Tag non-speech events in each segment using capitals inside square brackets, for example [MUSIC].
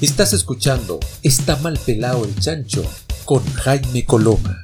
Estás escuchando Está mal pelado el chancho con Jaime Coloma.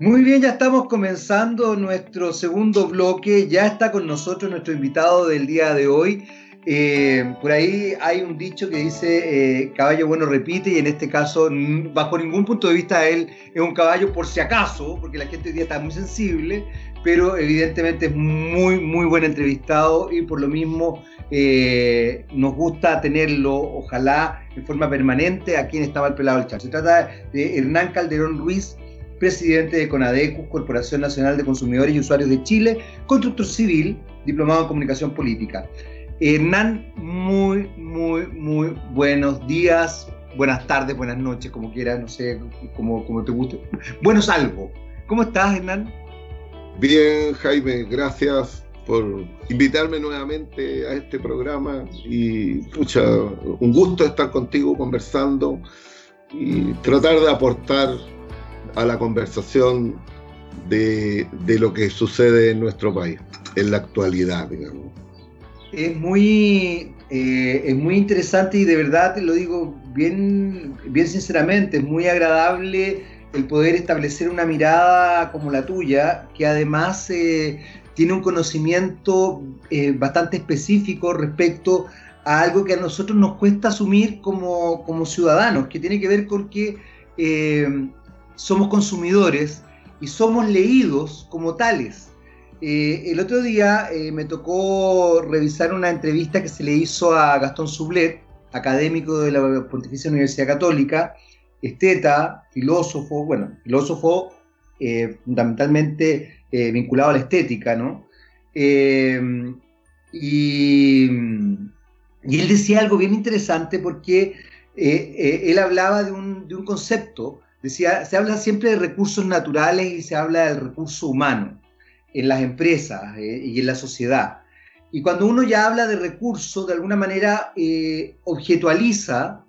Muy bien, ya estamos comenzando nuestro segundo bloque. Ya está con nosotros nuestro invitado del día de hoy. Eh, por ahí hay un dicho que dice eh, caballo bueno repite y en este caso bajo ningún punto de vista él es un caballo por si acaso, porque la gente hoy día está muy sensible, pero evidentemente es muy, muy buen entrevistado y por lo mismo eh, nos gusta tenerlo, ojalá en forma permanente, aquí en Estaba el Pelado del Chat. Se trata de Hernán Calderón Ruiz, presidente de CONADECU, Corporación Nacional de Consumidores y Usuarios de Chile, constructor civil, diplomado en comunicación política. Hernán, muy, muy, muy buenos días, buenas tardes, buenas noches, como quieras, no sé, como, como te guste. Buenos algo. ¿Cómo estás, Hernán? Bien, Jaime, gracias por invitarme nuevamente a este programa y pucha, un gusto estar contigo conversando y tratar de aportar a la conversación de, de lo que sucede en nuestro país, en la actualidad, digamos. Es muy, eh, es muy interesante y de verdad te lo digo bien, bien sinceramente, es muy agradable el poder establecer una mirada como la tuya, que además eh, tiene un conocimiento eh, bastante específico respecto a algo que a nosotros nos cuesta asumir como, como ciudadanos, que tiene que ver con que eh, somos consumidores y somos leídos como tales. el otro día me tocó revisar una entrevista que se le hizo a Gastón Sublet, académico de la Pontificia Universidad Católica, esteta, filósofo, bueno, filósofo eh, fundamentalmente eh, vinculado a la estética, ¿no? Eh, y, él decía algo bien interesante porque él hablaba de un, de un, concepto, decía, se habla siempre de recursos naturales y se habla del recurso humano en las empresas y en la sociedad. Y cuando uno ya habla de recursos, de alguna manera objetualiza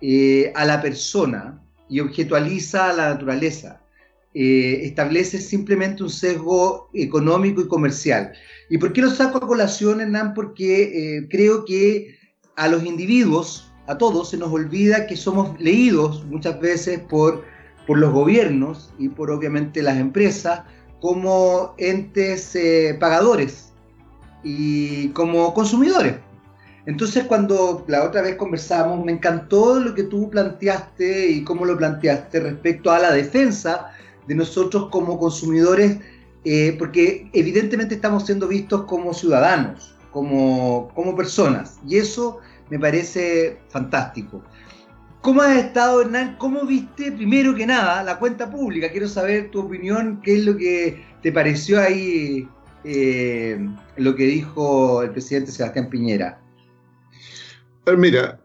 eh, a la persona y objetualiza a la naturaleza. Eh, establece simplemente un sesgo económico y comercial. ¿Y por qué lo saco a colación, Hernán? Porque eh, creo que a los individuos, a todos, se nos olvida que somos leídos muchas veces por, por los gobiernos y por obviamente las empresas como entes pagadores y como consumidores. Entonces, cuando la otra vez conversamos, me encantó lo que tú planteaste y cómo lo planteaste respecto a la defensa de nosotros como consumidores, eh, porque evidentemente estamos siendo vistos como ciudadanos, como, como personas, y eso me parece fantástico. ¿Cómo has estado, Hernán? ¿Cómo viste, primero que nada, la cuenta pública? Quiero saber tu opinión, qué es lo que te pareció ahí, eh, lo que dijo el presidente Sebastián Piñera. Mira,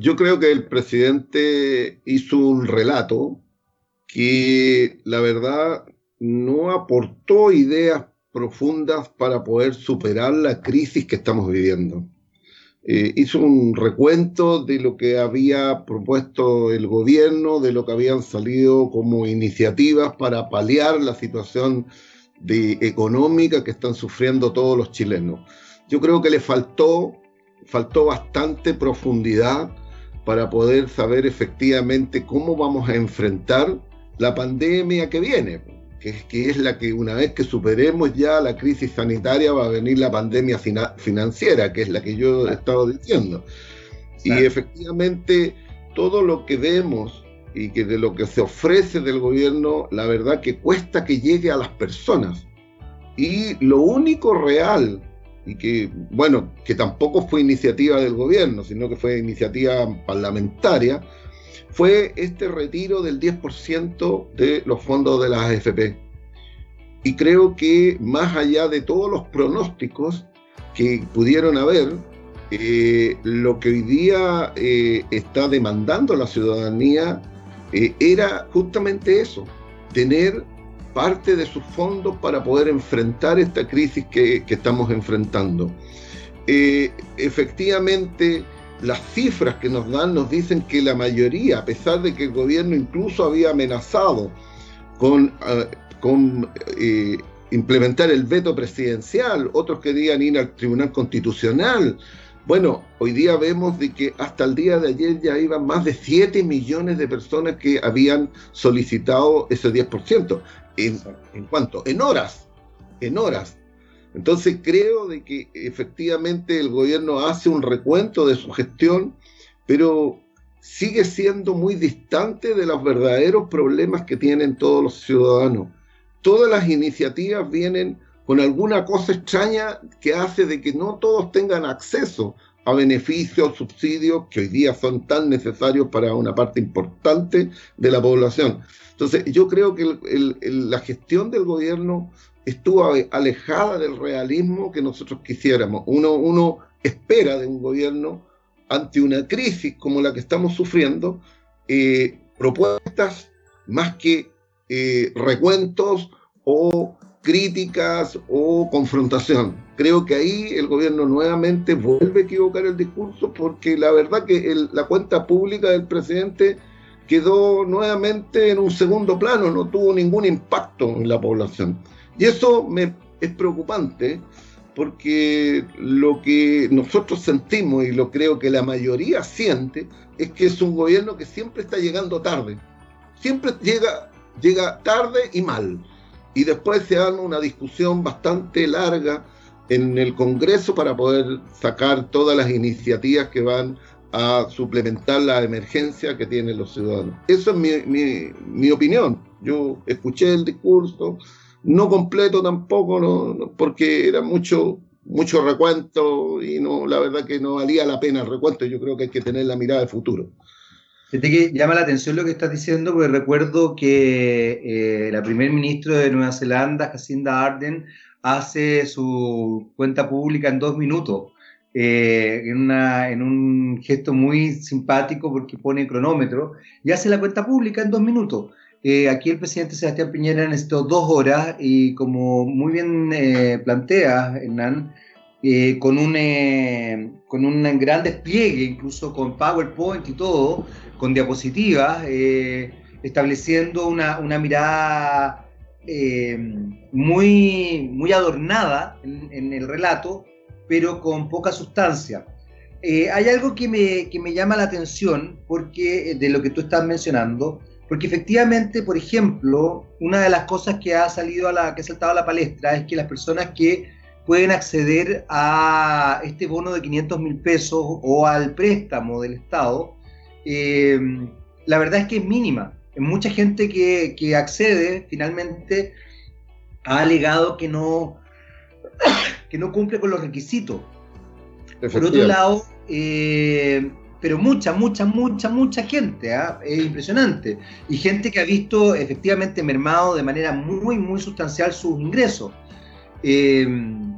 yo creo que el presidente hizo un relato que la verdad no aportó ideas profundas para poder superar la crisis que estamos viviendo. Eh, hizo un recuento de lo que había propuesto el gobierno, de lo que habían salido como iniciativas para paliar la situación de, económica que están sufriendo todos los chilenos. Yo creo que le faltó faltó bastante profundidad para poder saber efectivamente cómo vamos a enfrentar la pandemia que viene, que es, que es la que una vez que superemos ya la crisis sanitaria va a venir la pandemia financiera, que es la que yo he estado diciendo. Y efectivamente todo lo que vemos y que de lo que se ofrece del gobierno, la verdad que cuesta que llegue a las personas. Y lo único real y que, bueno, que tampoco fue iniciativa del gobierno, sino que fue iniciativa parlamentaria, fue este retiro del 10% de los fondos de las AFP. Y creo que más allá de todos los pronósticos que pudieron haber, eh, lo que hoy día eh, está demandando la ciudadanía eh, era justamente eso, tener parte de sus fondos para poder enfrentar esta crisis que, estamos enfrentando. Eh, efectivamente, las cifras que nos dan nos dicen que la mayoría, a pesar de que el gobierno incluso había amenazado con, con eh, implementar el veto presidencial, otros querían ir al Tribunal Constitucional. Bueno, hoy día vemos de que hasta el día de ayer ya iban más de 7 millones de personas que habían solicitado ese 10%. ¿En, en cuánto? En horas, en horas. Entonces creo de que efectivamente el gobierno hace un recuento de su gestión, pero sigue siendo muy distante de los verdaderos problemas que tienen todos los ciudadanos. Todas las iniciativas vienen con alguna cosa extraña que hace de que no todos tengan acceso a beneficios, subsidios que hoy día son tan necesarios para una parte importante de la población. Entonces, yo creo que la gestión del gobierno estuvo alejada del realismo que nosotros quisiéramos. Uno, espera de un gobierno ante una crisis como la que estamos sufriendo, eh, propuestas más que eh, recuentos o críticas o confrontación. Creo que ahí el gobierno nuevamente vuelve a equivocar el discurso porque la verdad que la cuenta pública del presidente quedó nuevamente en un segundo plano, no tuvo ningún impacto en la población. Y eso me, es preocupante porque lo que nosotros sentimos y lo creo que la mayoría siente es que es un gobierno que siempre está llegando tarde. Siempre llega, llega tarde y mal. Y después se da una discusión bastante larga en el Congreso para poder sacar todas las iniciativas que van a suplementar la emergencia que tienen los ciudadanos. Eso es mi, mi, mi opinión. Yo escuché el discurso, no completo tampoco, no, porque era mucho, mucho recuento y no, la verdad que no valía la pena el recuento. Yo creo que hay que tener la mirada de futuro. Fíjate que llama la atención lo que estás diciendo, porque recuerdo que eh, la primer ministra de Nueva Zelanda, Jacinda Arden, hace su cuenta pública en dos minutos, eh, en, un gesto muy simpático porque pone cronómetro, y hace la cuenta pública en dos minutos. Eh, aquí el presidente Sebastián Piñera necesitó dos horas y como muy bien eh, plantea Hernán, con, un, con un gran despliegue, incluso con PowerPoint y todo, con diapositivas, estableciendo una, una mirada muy, muy adornada en, el relato, pero con poca sustancia. hay algo que me, que me llama la atención, porque de lo que tú estás mencionando, porque efectivamente, por ejemplo, una de las cosas que ha salido a la, que ha saltado a la palestra es que las personas que pueden acceder a este bono de 500 mil pesos o al préstamo del Estado, eh, la verdad es que es mínima. Mucha gente que, que accede finalmente ha alegado que no, que no cumple con los requisitos. Por otro lado, eh, pero mucha, mucha, mucha, mucha gente, ¿ah? es impresionante. Y gente que ha visto efectivamente mermado de manera muy, muy sustancial sus ingresos. Em,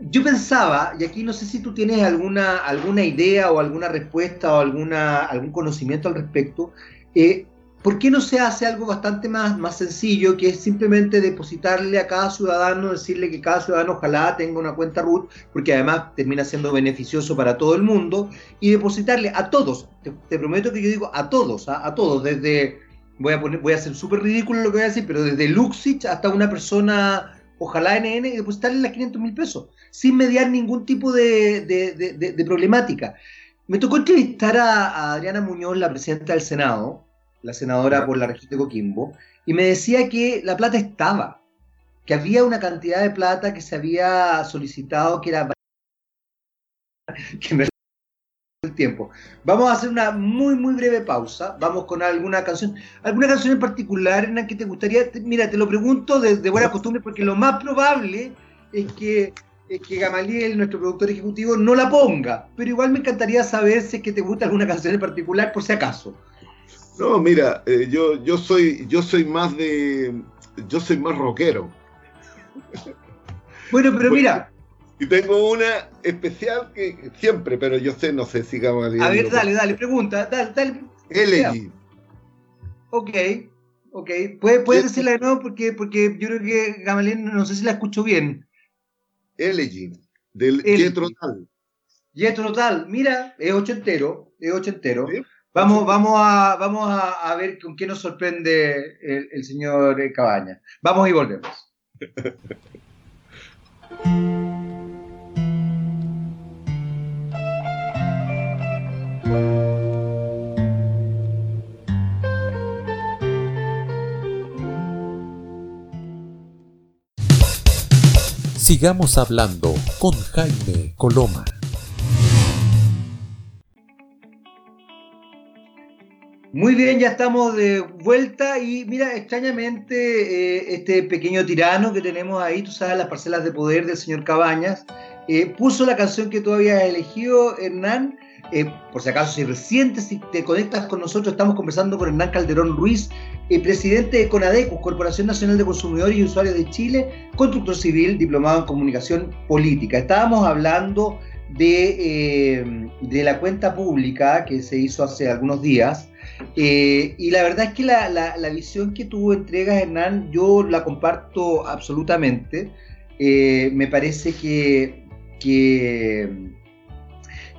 yo pensaba, y aquí no sé si tú tienes alguna, alguna idea o alguna respuesta o alguna, algún conocimiento al respecto, eh, ¿por qué no se hace algo bastante más, más sencillo, que es simplemente depositarle a cada ciudadano, decirle que cada ciudadano ojalá tenga una cuenta RUT, porque además termina siendo beneficioso para todo el mundo, y depositarle a todos, te, prometo que yo digo a todos, ¿ah? a, todos, desde, voy a, poner, voy a hacer súper ridículo lo que voy a decir, pero desde Luxich hasta una persona, ojalá NN, y depositarle las 500 mil pesos, sin mediar ningún tipo de, de, problemática. Me tocó entrevistar a Adriana Muñoz, la presidenta del Senado, la senadora por la región de Coquimbo, y me decía que la plata estaba, que había una cantidad de plata que se había solicitado que era [LAUGHS] que me el tiempo. Vamos a hacer una muy muy breve pausa. Vamos con alguna canción, alguna canción en particular en la que te gustaría. Mira, te lo pregunto de, buena costumbre porque lo más probable es que es que Gamaliel, nuestro productor ejecutivo, no la ponga. Pero igual me encantaría saber si es que te gusta alguna canción en particular, por si acaso. No, mira, eh, yo, yo soy, yo soy más de, yo soy más rockero. Bueno, pero mira. Y tengo una especial que siempre, pero yo sé, no sé si Gamaliel. A ver, dale, dale, pregunta, dale, dale. Elegy. Ok, ok. ¿Puedes, puedes decirla de nuevo? Porque, porque yo creo que Gamaliel no sé si la escucho bien. Elegy, del Yetro Tal. Yetro Tal, mira, es ochentero, es ochentero. ¿Sí? Vamos, vamos, a, vamos a, ver con qué nos sorprende el, señor eh, Cabaña. Vamos y volvemos. Sigamos hablando con Jaime Coloma. Muy bien, ya estamos de vuelta y mira, extrañamente eh, este pequeño tirano que tenemos ahí, tú sabes, las parcelas de poder del señor Cabañas, eh, puso la canción que tú habías elegido, Hernán. Eh, por si acaso, si recién si te conectas con nosotros, estamos conversando con Hernán Calderón Ruiz, presidente de CONADECUS, Corporación Nacional de Consumidores y Usuarios de Chile, constructor civil, diplomado en comunicación política. Estábamos hablando de, de la cuenta pública que se hizo hace algunos días eh, y la verdad es que la, visión que tuvo entrega Hernán, yo la comparto absolutamente. Eh, me parece que, que,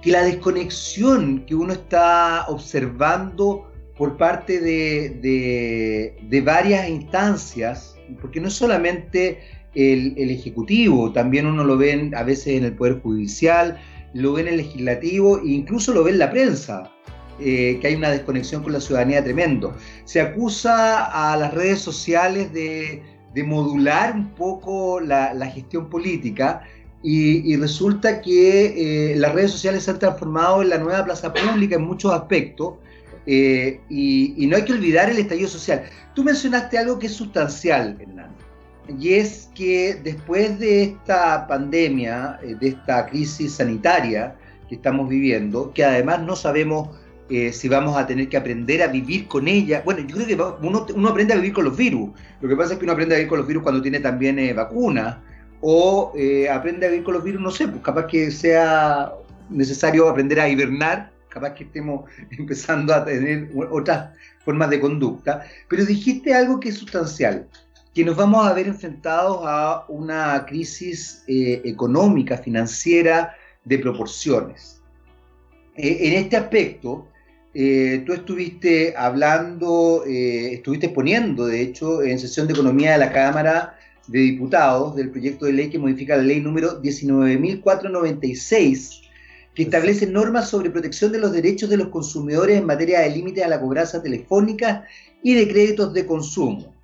la desconexión que uno está observando por parte de, varias instancias, porque no es solamente el, Ejecutivo, también uno lo ve a veces en el Poder Judicial, lo ve en el Legislativo e incluso lo ve en la prensa. Eh, que hay una desconexión con la ciudadanía tremendo. Se acusa a las redes sociales de, modular un poco la, gestión política y, resulta que eh, las redes sociales se han transformado en la nueva plaza pública en muchos aspectos eh, y, no hay que olvidar el estallido social. Tú mencionaste algo que es sustancial, Hernán, y es que después de esta pandemia, de esta crisis sanitaria que estamos viviendo, que además no sabemos eh, si vamos a tener que aprender a vivir con ella. Bueno, yo creo que uno, uno, aprende a vivir con los virus. Lo que pasa es que uno aprende a vivir con los virus cuando tiene también eh, vacuna. O eh, aprende a vivir con los virus, no sé, pues capaz que sea necesario aprender a hibernar, capaz que estemos [LAUGHS] empezando a tener otras formas de conducta. Pero dijiste algo que es sustancial, que nos vamos a ver enfrentados a una crisis económica, financiera, de proporciones. en este aspecto, eh, tú estuviste hablando, eh, estuviste exponiendo, de hecho, en sesión de economía de la Cámara de Diputados del proyecto de ley que modifica la ley número 19.496, que establece normas sobre protección de los derechos de los consumidores en materia de límites a la cobranza telefónica y de créditos de consumo.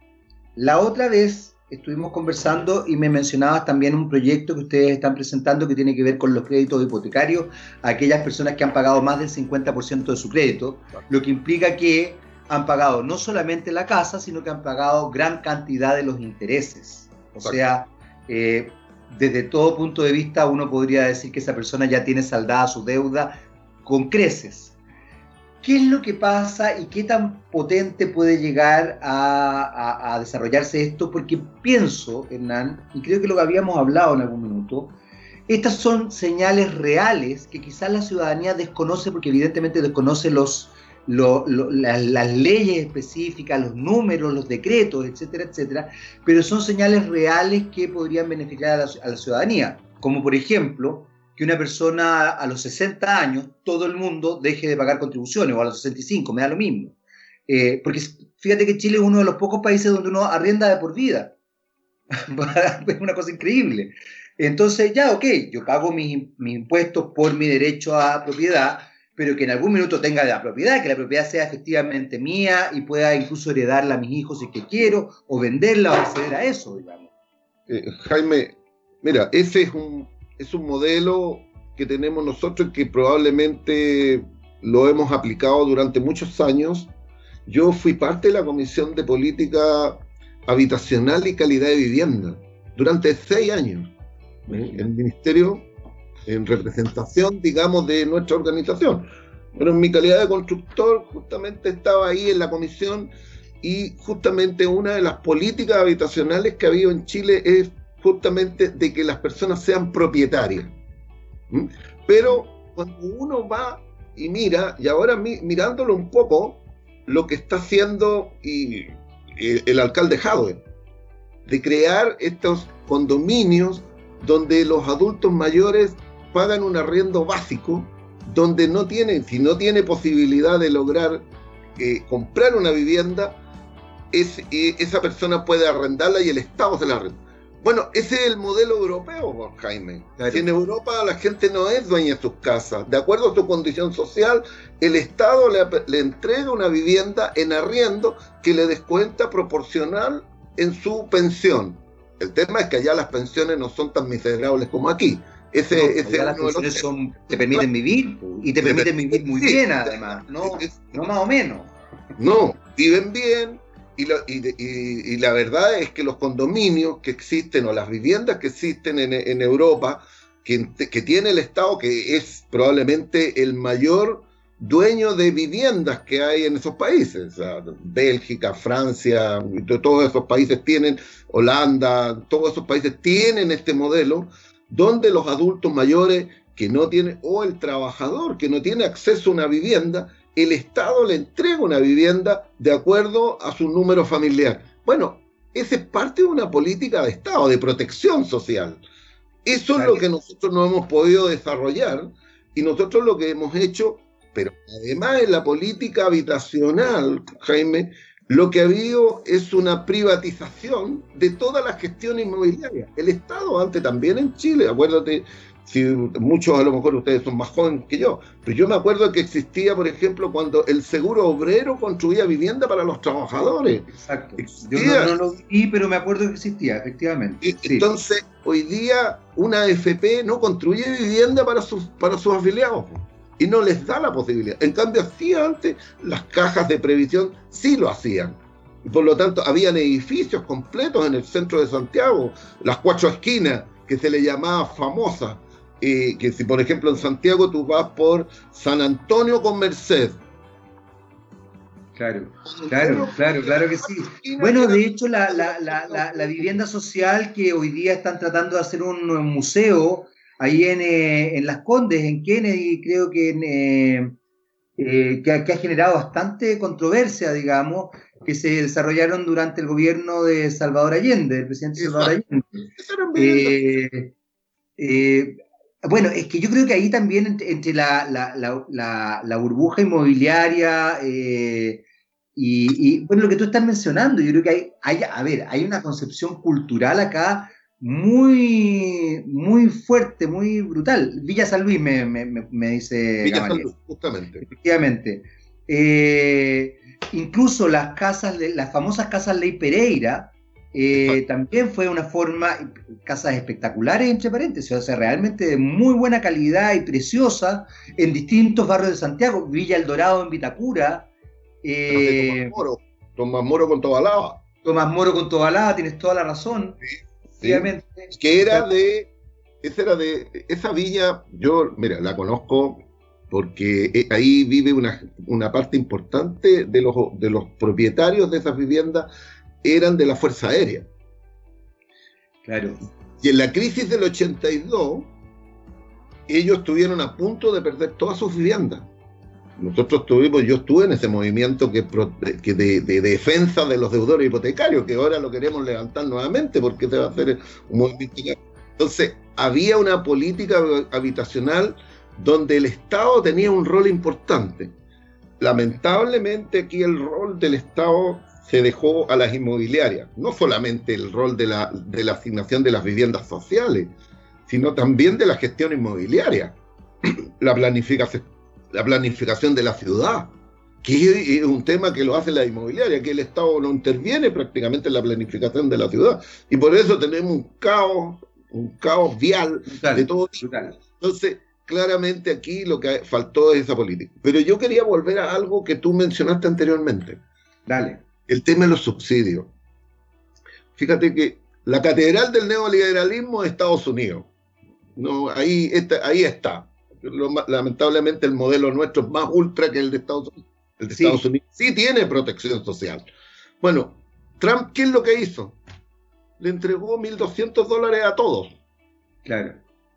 La otra vez estuvimos conversando y me mencionabas también un proyecto que ustedes están presentando que tiene que ver con los créditos hipotecarios a aquellas personas que han pagado más del 50% de su crédito, lo que implica que han pagado no solamente la casa, sino que han pagado gran cantidad de los intereses. O sea, eh, desde todo punto de vista uno podría decir que esa persona ya tiene saldada su deuda con creces. ¿Qué es lo que pasa y qué tan potente puede llegar a, desarrollarse esto? Porque pienso, Hernán, y creo que lo que habíamos hablado en algún minuto, estas son señales reales que quizás la ciudadanía desconoce porque evidentemente desconoce las, leyes específicas, los números, los decretos, etcétera, etcétera, pero son señales reales que podrían beneficiar a la ciudadanía, como por ejemplo que una persona a los 60 años, todo el mundo deje de pagar contribuciones, o a los 65, me da lo mismo. Eh, porque fíjate que Chile es uno de los pocos países donde uno arrienda de por vida. [LAUGHS] es una cosa increíble. Entonces, ya, ok, yo pago mis, impuestos por mi derecho a propiedad, pero que en algún minuto tenga la propiedad, que la propiedad sea efectivamente mía y pueda incluso heredarla a mis hijos si que quiero, o venderla o acceder a eso, digamos. Eh, Jaime, mira, ese es un, es un modelo que tenemos nosotros que probablemente lo hemos aplicado durante muchos años. Yo fui parte de la Comisión de Política Habitacional y Calidad de Vivienda durante seis años en el Ministerio, en representación, digamos, de nuestra organización. Pero en mi calidad de constructor, justamente estaba ahí en la comisión y justamente una de las políticas habitacionales que ha habido en Chile es justamente de que las personas sean propietarias. Pero cuando uno va y mira, y ahora mirándolo un poco, lo que está haciendo y, el alcalde Jadwe, de crear estos condominios donde los adultos mayores pagan un arriendo básico donde no tiene, si no tiene posibilidad de lograr eh, comprar una vivienda, es, esa persona puede arrendarla y el Estado se la arrenda. Bueno, ese es el modelo europeo, Jaime. en Europa la gente no es dueña de sus casas. De acuerdo a su condición social, el Estado le, entrega una vivienda en arriendo que le descuenta proporcional en su pensión. El tema es que allá las pensiones no son tan miserables como aquí. Ese, ese las pensiones son, te permiten vivir y te permiten vivir muy bien además, no, no más o menos. No, viven bien, y, la verdad es que los condominios que existen o las viviendas que existen en, Europa, que, tiene el Estado, que es probablemente el mayor dueño de viviendas que hay en esos países. Bélgica, Francia, todos esos países tienen, Holanda, todos esos países tienen este modelo donde los adultos mayores que no tienen, o el trabajador que no tiene acceso a una vivienda, el Estado le entrega una vivienda de acuerdo a su número familiar. Bueno, esa es parte de una política de Estado, de protección social. Eso es lo que nosotros no hemos podido desarrollar y nosotros lo que hemos hecho, pero además en la política habitacional, Jaime, lo que ha habido es una privatización de toda la gestión inmobiliaria. El Estado antes también en Chile, acuérdate, si muchos a lo mejor ustedes son más jóvenes que yo, pero yo me acuerdo que existía, por ejemplo, cuando el seguro obrero construía vivienda para los trabajadores. Exacto. Yo no, lo vi, pero me acuerdo que existía, efectivamente. Entonces, hoy día una AFP no construye vivienda para sus, para sus afiliados y no les da la posibilidad. En cambio, hacía antes, las cajas de previsión sí lo hacían. Y por lo tanto, habían edificios completos en el centro de Santiago, las cuatro esquinas, que se le llamaba famosa, que si por ejemplo en Santiago tú vas por San Antonio con Merced. Claro, claro, claro, claro que sí. Bueno, de hecho, la, la, la, la, vivienda social que hoy día están tratando de hacer un, museo ahí en, eh, en, Las Condes, en Kennedy, creo que, eh, eh, que, ha, generado bastante controversia, digamos, que se desarrollaron durante el gobierno de Salvador Allende, el presidente Salvador Allende. Bueno, es que yo creo que ahí también entre, la, burbuja inmobiliaria eh, y, bueno, lo que tú estás mencionando, yo creo que hay, hay, a ver, hay una concepción cultural acá muy, muy fuerte, muy brutal. Villa San Luis me, me, dice. Villa San Luis, justamente. Efectivamente. Eh, incluso las casas, las famosas casas Ley Pereira, eh, también fue una forma, casas espectaculares entre paréntesis, o sea, realmente de muy buena calidad y preciosa en distintos barrios de Santiago, Villa El Dorado en Vitacura. Eh, Tomás Moro, Tomás Moro con Tobalaba. Tomás Moro con Tobalaba, tienes toda la razón. Sí, Que era de, esa era de, esa villa, yo, mira, la conozco porque eh, ahí vive una, una parte importante de los, de los propietarios de esas viviendas eran de la Fuerza Aérea. Claro. Y en la crisis del 82, ellos estuvieron a punto de perder todas sus viviendas. Nosotros tuvimos, yo estuve en ese movimiento que, de, defensa de los deudores hipotecarios, que ahora lo queremos levantar nuevamente porque se va a hacer un movimiento. Entonces, había una política habitacional donde el Estado tenía un rol importante. Lamentablemente aquí el rol del Estado se dejó a las inmobiliarias, no solamente el rol de la, de la asignación de las viviendas sociales, sino también de la gestión inmobiliaria, [CLEARS THROAT] la planificación, la planificación de la ciudad, que es un tema que lo hace la inmobiliaria, que el Estado no interviene prácticamente en la planificación de la ciudad. Y por eso tenemos un caos, un caos vial de todo Entonces, claramente aquí lo que faltó es esa política. Pero yo quería volver a algo que tú mencionaste anteriormente. Dale el tema de los subsidios. Fíjate que la catedral del neoliberalismo es Estados Unidos. No, ahí, está, ahí está. lamentablemente el modelo nuestro es más ultra que el de Estados Unidos. El de Estados Unidos sí tiene protección social. Bueno, Trump, ¿qué es lo que hizo? Le entregó 1.200 dólares a todos. Claro.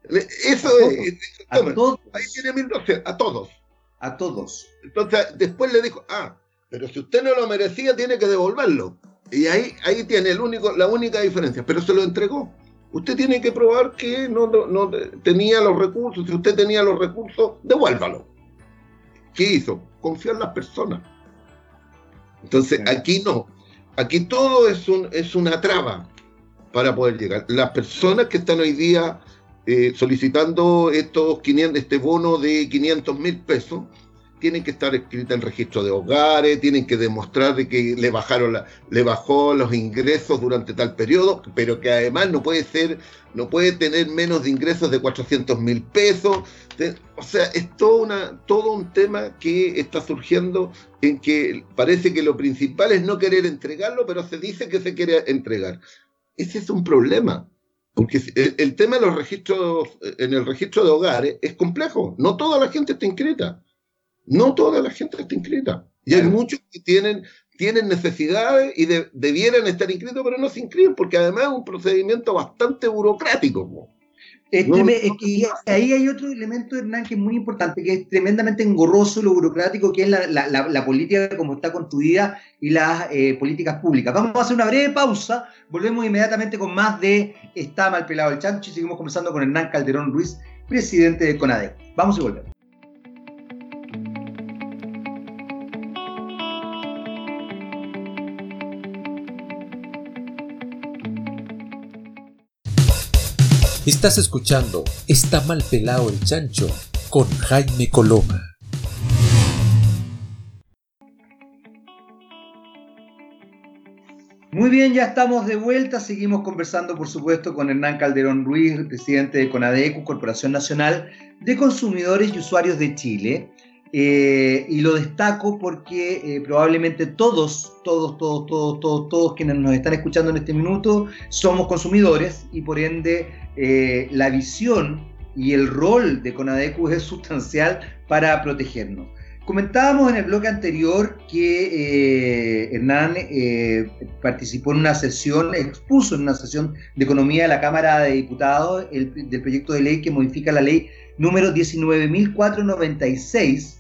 Eso es. A todos. Ahí tiene 1.200, a todos. A todos. Entonces, después le dijo, ah, pero si usted no lo merecía, tiene que devolverlo. Y ahí, ahí tiene el único, la única diferencia. Pero se lo entregó. usted tiene que probar que no, no, tenía los recursos. Si usted tenía los recursos, devuélvalo. ¿Qué hizo? Confiar en las personas. Entonces, aquí no. Aquí todo es, un, es una traba para poder llegar. Las personas que están hoy día eh, solicitando estos 500, este bono de 500 mil pesos, tienen que estar escritas en registro de hogares, tienen que demostrar de que le bajaron le bajó los ingresos durante tal periodo, pero que además no puede ser, no puede tener menos de ingresos de 400 mil pesos. o sea, es todo, una, todo un tema que está surgiendo en que parece que lo principal es no querer entregarlo, pero se dice que se quiere entregar. Ese es un problema. Porque el, el tema de los registros, en el registro de hogares es complejo. No toda la gente está inscrita. No toda la gente está inscrita. Y hay muchos que tienen, tienen necesidades y debieran estar inscritos, pero no se inscriben porque además es un procedimiento bastante burocrático. y ahí hay otro elemento, Hernán, que es muy importante, que es tremendamente engorroso lo burocrático, que es la, política como está construida y las eh, políticas públicas. Vamos a hacer una breve pausa, volvemos inmediatamente con más de Está mal pelado el chancho y seguimos conversando con Hernán Calderón Ruiz, presidente de CONADE. Vamos y volvemos. Estás escuchando Está mal pelado el chancho con Jaime Coloma. Muy bien, ya estamos de vuelta. Seguimos conversando, por supuesto, con Hernán Calderón Ruiz, presidente de CONADECU, Corporación Nacional de Consumidores y Usuarios de Chile. Eh, y lo destaco porque eh, probablemente todos, todos, todos, todos, todos, todos quienes nos están escuchando en este minuto somos consumidores y por ende eh, la visión y el rol de Conadecu es sustancial para protegernos. Comentábamos en el bloque anterior que Hernán participó en una sesión, expuso en una sesión de economía de la Cámara de Diputados del proyecto de ley que modifica la ley número 19.496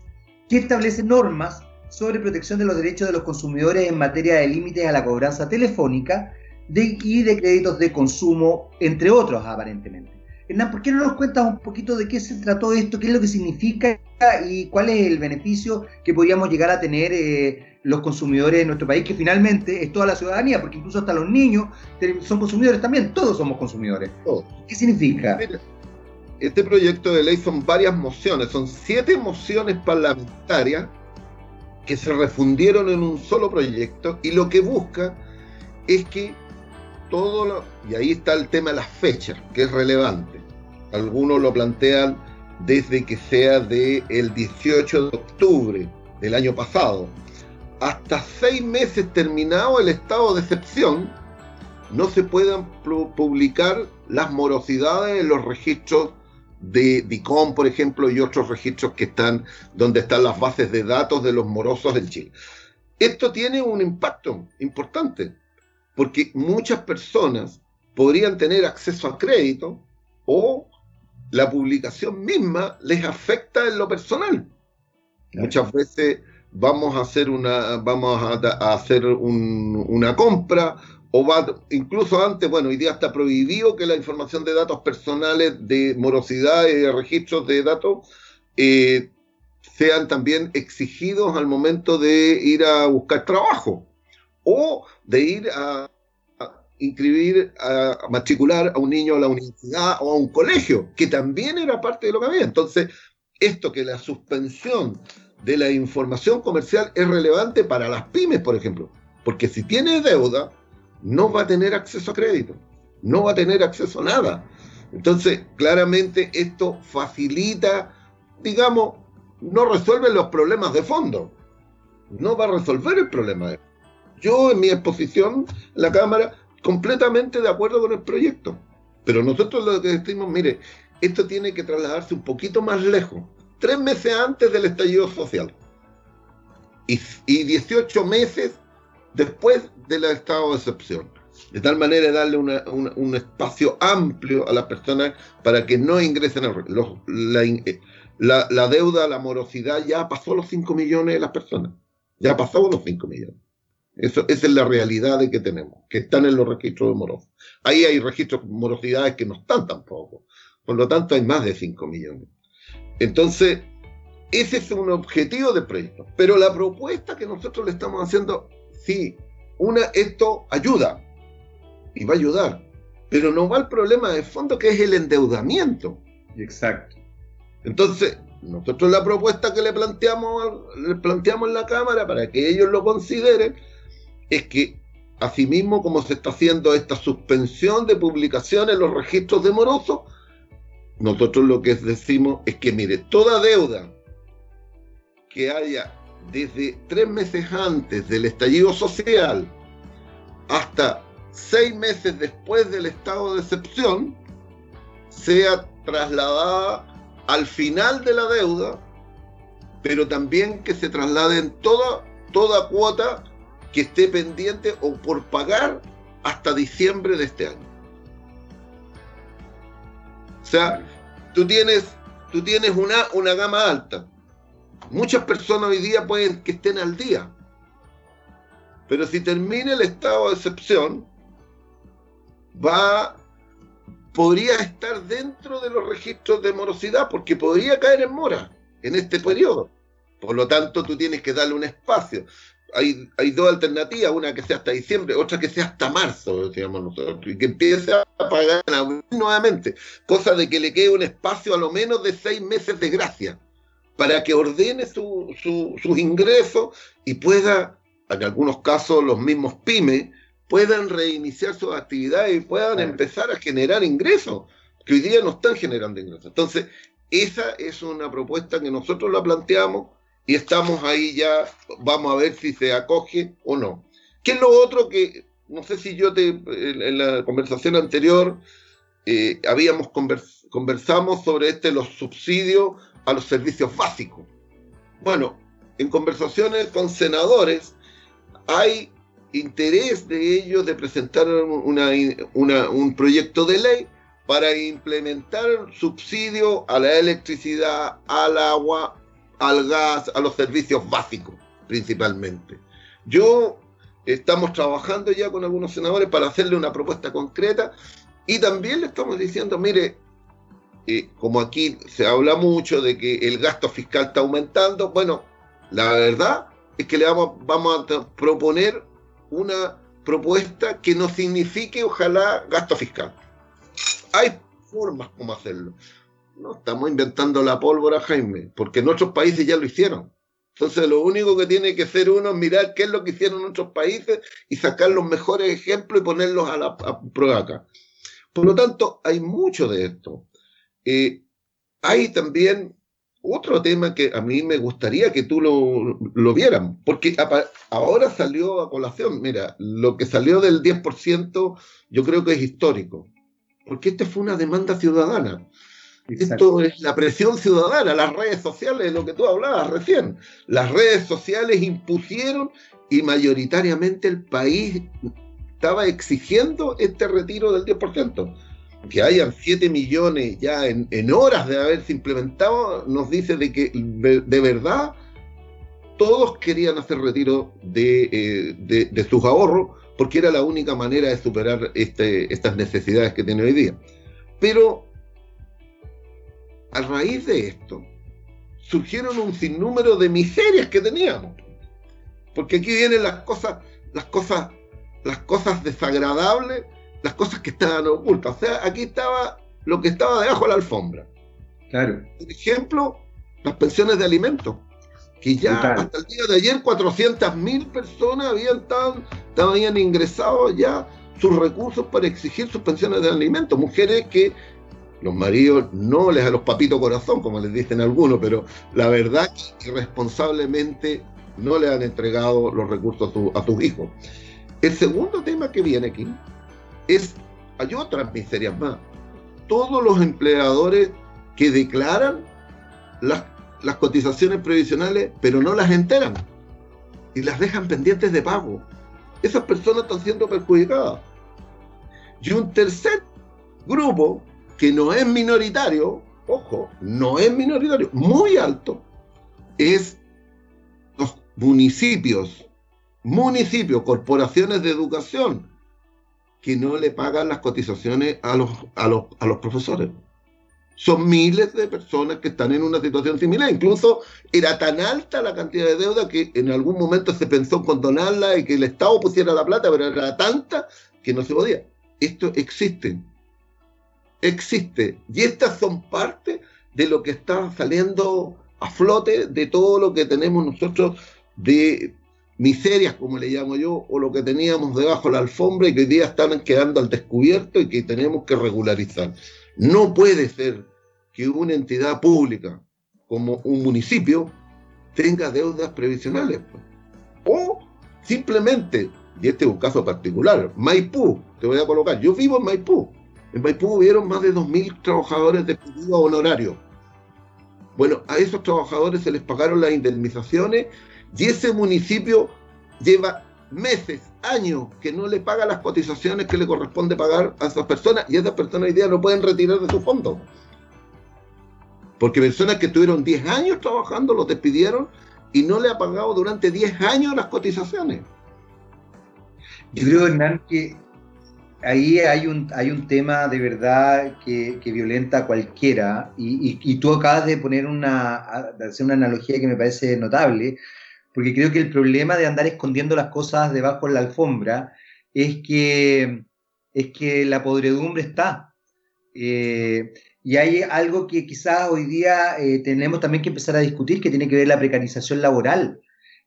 que establece normas sobre protección de los derechos de los consumidores en materia de límites a la cobranza telefónica y de créditos de consumo, entre otros, aparentemente. Hernán, ¿por qué no nos cuentas un poquito de qué se trató esto, qué es lo que significa y cuál es el beneficio que podríamos llegar a tener eh, los consumidores de nuestro país, que finalmente es toda la ciudadanía, porque incluso hasta los niños son consumidores también, todos somos consumidores. ¿Qué significa? Este proyecto de ley son varias mociones, son siete mociones parlamentarias que se refundieron en un solo proyecto y lo que busca es que todo lo, y ahí está el tema de las fechas, que es relevante. Algunos lo plantean desde que sea del el 18 de octubre del año pasado, hasta seis meses terminado el estado de excepción, no se puedan publicar las morosidades en los registros de DICOM, por ejemplo, y otros registros que están donde están las bases de datos de los morosos en Chile. Esto tiene un impacto importante, porque muchas personas podrían tener acceso a crédito o la publicación misma les afecta en lo personal. Muchas veces vamos a hacer una, vamos a, hacer una compra o va, incluso antes, bueno, hoy día está prohibido que la información de datos personales de morosidad y de registros de datos eh, sean también exigidos al momento de ir a buscar trabajo o de ir a, inscribir, a, matricular a un niño a la universidad o a un colegio, que también era parte de lo que había. Entonces, esto que la suspensión de la información comercial es relevante para las pymes, por ejemplo, porque si tiene deuda, no va a tener acceso a crédito, no va a tener acceso a nada. Entonces, claramente esto facilita, digamos, no resuelve los problemas de fondo, no va a resolver el problema. Yo en mi exposición la Cámara, completamente de acuerdo con el proyecto, pero nosotros lo que decimos, mire, esto tiene que trasladarse un poquito más lejos, tres meses antes del estallido social y, y 18 meses después del estado de excepción. De tal manera darle un espacio amplio a las personas para que no ingresen a los, la, la, deuda, la morosidad ya pasó los 5 millones de las personas. Ya pasó los 5 millones. Eso, esa es la realidad de que tenemos, que están en los registros de morosos. Ahí hay registros de morosidades que no están tampoco. Por lo tanto, hay más de 5 millones. Entonces, ese es un objetivo de proyecto. Pero la propuesta que nosotros le estamos haciendo, sí, una, esto ayuda y va a ayudar, pero no va al problema de fondo que es el endeudamiento. Exacto. Entonces, nosotros la propuesta que le planteamos, le planteamos en la Cámara para que ellos lo consideren es que, asimismo, como se está haciendo esta suspensión de publicación en los registros de morosos, nosotros lo que decimos es que, mire, toda deuda que haya desde tres meses antes del estallido social hasta seis meses después del estado de excepción, sea trasladada al final de la deuda, pero también que se trasladen toda, toda cuota que esté pendiente o por pagar hasta diciembre de este año. O sea, tú tienes, tú tienes una, una gama alta. Muchas personas hoy día pueden que estén al día. Pero si termina el estado de excepción, va podría estar dentro de los registros de morosidad porque podría caer en mora en este periodo. Por lo tanto, tú tienes que darle un espacio. Hay, hay dos alternativas, una que sea hasta diciembre, otra que sea hasta marzo, decíamos nosotros, y que empiece a pagar nuevamente, cosa de que le quede un espacio a lo menos de seis meses de gracia, para que ordene sus ingresos y pueda, en algunos casos los mismos pymes, puedan reiniciar sus actividades y puedan empezar a generar ingresos, que hoy día no están generando ingresos. Entonces, esa es una propuesta que nosotros la planteamos y estamos ahí ya, vamos a ver si se acoge o no. ¿Qué es lo otro que, no sé si yo te, en la conversación anterior, eh, habíamos conversamos sobre este, los subsidios a los servicios básicos. Bueno, en conversaciones con senadores hay interés de ellos de presentar un proyecto de ley para implementar subsidio a la electricidad, al agua, al gas, a los servicios básicos principalmente. Yo estamos trabajando ya con algunos senadores para hacerle una propuesta concreta y también le estamos diciendo, mire, eh, como aquí se habla mucho de que el gasto fiscal está aumentando, bueno, la verdad es que le vamos, vamos a proponer una propuesta que no signifique, ojalá, gasto fiscal. Hay formas como hacerlo. No estamos inventando la pólvora, Jaime, porque en otros países ya lo hicieron. Entonces, lo único que tiene que hacer uno es mirar qué es lo que hicieron en otros países y sacar los mejores ejemplos y ponerlos a la prueba acá. Por lo tanto, hay mucho de esto. Eh, hay también otro tema que a mí me gustaría que tú lo, lo vieran, porque ahora salió a colación, mira, lo que salió del 10% yo creo que es histórico, porque esta fue una demanda ciudadana. Esto es la presión ciudadana, las redes sociales, lo que tú hablabas recién. Las redes sociales impusieron y mayoritariamente el país estaba exigiendo este retiro del 10% que hayan 7 millones ya en, horas de haberse implementado, nos dice de que de, verdad todos querían hacer retiro de, eh, sus ahorros porque era la única manera de superar este, estas necesidades que tiene hoy día. Pero a raíz de esto surgieron un sinnúmero de miserias que teníamos. Porque aquí vienen las cosas, las cosas, las cosas desagradables las cosas que estaban ocultas. O sea, aquí estaba lo que estaba debajo de la alfombra. Claro. Por ejemplo, las pensiones de alimentos, que ya hasta el día de ayer 400.000 personas habían, estado, habían ingresado ya sus recursos para exigir sus pensiones de alimentos. Mujeres que los maridos no les a los papitos corazón, como les dicen algunos, pero la verdad que irresponsablemente no le han entregado los recursos a, a sus hijos. El segundo tema que viene aquí es, hay otras miserias más. Todos los empleadores que declaran las, cotizaciones previsionales, pero no las enteran y las dejan pendientes de pago. Esas personas están siendo perjudicadas. Y un tercer grupo, que no es minoritario, ojo, no es minoritario, muy alto, es los municipios municipios, corporaciones de educación, que no le pagan las cotizaciones a los, a los, a los profesores. Son miles de personas que están en una situación similar. Incluso era tan alta la cantidad de deuda que en algún momento se pensó en condonarla y que el Estado pusiera la plata, pero era tanta que no se podía. Esto existe. Existe. Y estas son parte de lo que está saliendo a flote de todo lo que tenemos nosotros de miserias, como le llamo yo, o lo que teníamos debajo de la alfombra y que hoy día están quedando al descubierto y que tenemos que regularizar. No puede ser que una entidad pública como un municipio tenga deudas previsionales. O simplemente, y este es un caso particular, Maipú, te voy a colocar, yo vivo en Maipú. En Maipú hubieron más de 2.000 trabajadores despedidos a honorario. Bueno, a esos trabajadores se les pagaron las indemnizaciones y ese municipio lleva meses, años, que no le paga las cotizaciones que le corresponde pagar a esas personas y esas personas hoy día no pueden retirar de su fondo. Porque personas que estuvieron 10 años trabajando los despidieron y no le ha pagado durante 10 años las cotizaciones. Yo creo, Hernán, que ahí hay un, hay un tema de verdad que, violenta a cualquiera y, tú acabas de poner una, hacer una analogía que me parece notable, porque creo que el problema de andar escondiendo las cosas debajo de la alfombra es que, es que la podredumbre está. Eh, y hay algo que quizás hoy día eh, tenemos también que empezar a discutir, que tiene que ver la precarización laboral.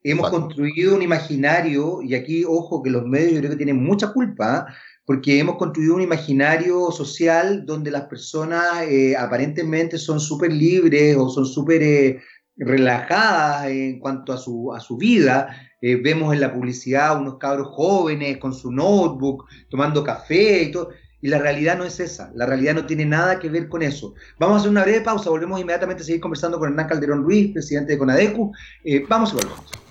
Hemos construido un imaginario, y aquí, ojo, que los medios yo creo que tienen mucha culpa, porque hemos construido un imaginario social donde las personas eh, aparentemente son súper libres o son súper relajadas en cuanto a su, a su vida. vemos en la publicidad unos cabros jóvenes con su notebook, tomando café y todo. Y la realidad no es esa, la realidad no tiene nada que ver con eso. Vamos a hacer una breve pausa, volvemos inmediatamente a seguir conversando con Hernán Calderón Ruiz, presidente de Conadecu. Eh, vamos y volvemos.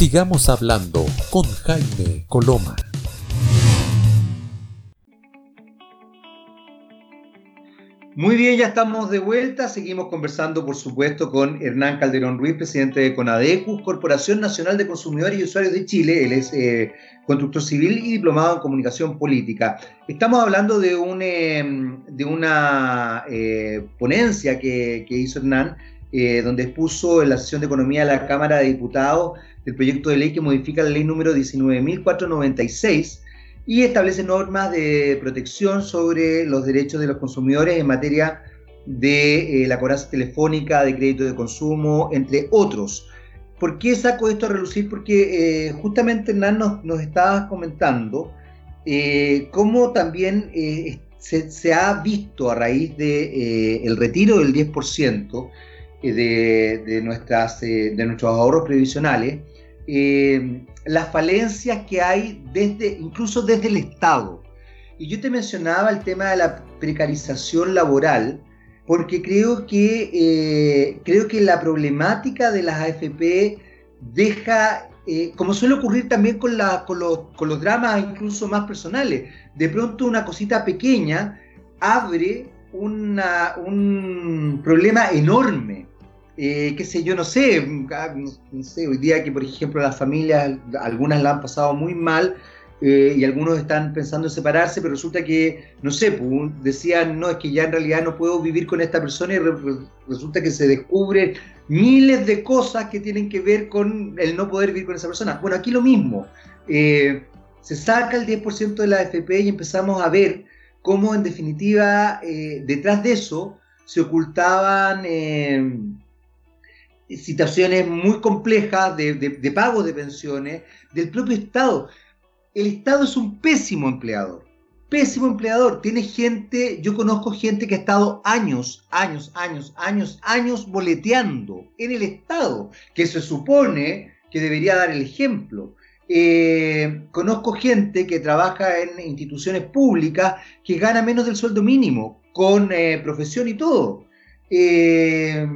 Sigamos hablando con Jaime Coloma. Muy bien, ya estamos de vuelta. Seguimos conversando, por supuesto, con Hernán Calderón Ruiz, presidente de CONADECUS, Corporación Nacional de Consumidores y Usuarios de Chile. Él es eh, constructor civil y diplomado en comunicación política. Estamos hablando de, un, em, de una eh, ponencia que, hizo Hernán, eh, donde expuso en la sesión de economía de la Cámara de Diputados el proyecto de ley que modifica la ley número 19.496 y establece normas de protección sobre los derechos de los consumidores en materia de eh, la cobranza telefónica, de crédito de consumo, entre otros. ¿Por qué saco esto a relucir? Porque eh, justamente Hernán nos, nos estaba comentando eh, cómo también se, ha visto a raíz del el retiro del 10% de, de, nuestras, de nuestros ahorros previsionales, las falencias que hay desde, incluso desde el Estado. Y yo te mencionaba el tema de la precarización laboral, porque creo que, eh, creo que la problemática de las AFP deja, eh, como suele ocurrir también con, los, con los dramas incluso más personales, de pronto una cosita pequeña abre una, un problema enorme eh, qué sé yo, no sé, ah, no, sé, hoy día que por ejemplo las familias, algunas la han pasado muy mal eh, y algunos están pensando en separarse, pero resulta que, no sé, pues, decían, no, es que ya en realidad no puedo vivir con esta persona y resulta que se descubre miles de cosas que tienen que ver con el no poder vivir con esa persona. Bueno, aquí lo mismo, eh, se saca el 10% de la AFP y empezamos a ver cómo en definitiva detrás de eso se ocultaban situaciones muy complejas de, de, pagos de pensiones del propio Estado. El Estado es un pésimo empleador, pésimo empleador. Tiene gente, yo conozco gente que ha estado años, años, años, años, años boleteando en el Estado, que se supone que debería dar el ejemplo. Eh, conozco gente que trabaja en instituciones públicas que gana menos del sueldo mínimo, con eh, profesión y todo. Eh,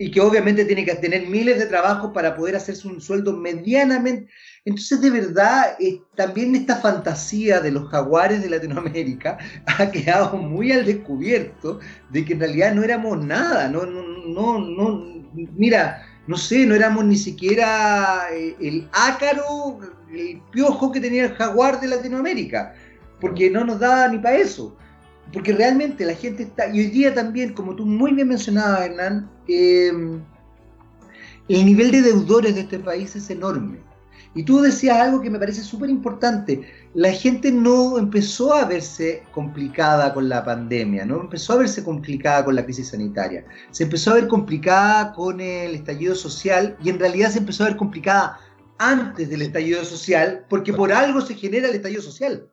y que obviamente tiene que tener miles de trabajos para poder hacerse un sueldo medianamente. Entonces, de verdad, eh, también esta fantasía de los jaguares de Latinoamérica [LAUGHS] ha quedado muy al descubierto de que en realidad no éramos nada, no, no, no, no mira, no sé, no éramos ni siquiera eh, el ácaro, el piojo que tenía el jaguar de Latinoamérica, porque no nos daba ni para eso. Porque realmente la gente está, y hoy día también, como tú muy bien mencionabas, Hernán, eh, el nivel de deudores de este país es enorme. Y tú decías algo que me parece súper importante. La gente no empezó a verse complicada con la pandemia, no empezó a verse complicada con la crisis sanitaria. Se empezó a ver complicada con el estallido social y en realidad se empezó a ver complicada antes del estallido social porque por algo se genera el estallido social.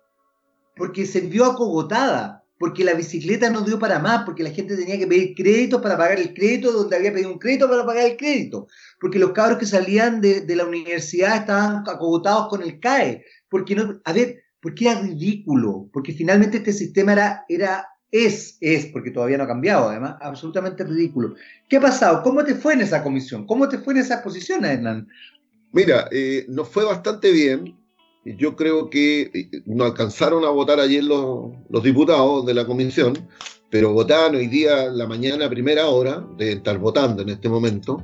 Porque se vio acogotada, porque la bicicleta no dio para más, porque la gente tenía que pedir créditos para pagar el crédito donde había pedido un crédito para pagar el crédito, porque los cabros que salían de, la universidad estaban acogotados con el CAE, porque no, a ver, porque era ridículo, porque finalmente este sistema era, era es, es, porque todavía no ha cambiado, además, absolutamente ridículo. ¿Qué ha pasado? ¿Cómo te fue en esa comisión? ¿Cómo te fue en esa posición, Hernán? Mira, eh, nos fue bastante bien yo creo que eh, no alcanzaron a votar ayer los, diputados de la comisión, pero votaron hoy día, la mañana, primera hora, de estar votando en este momento,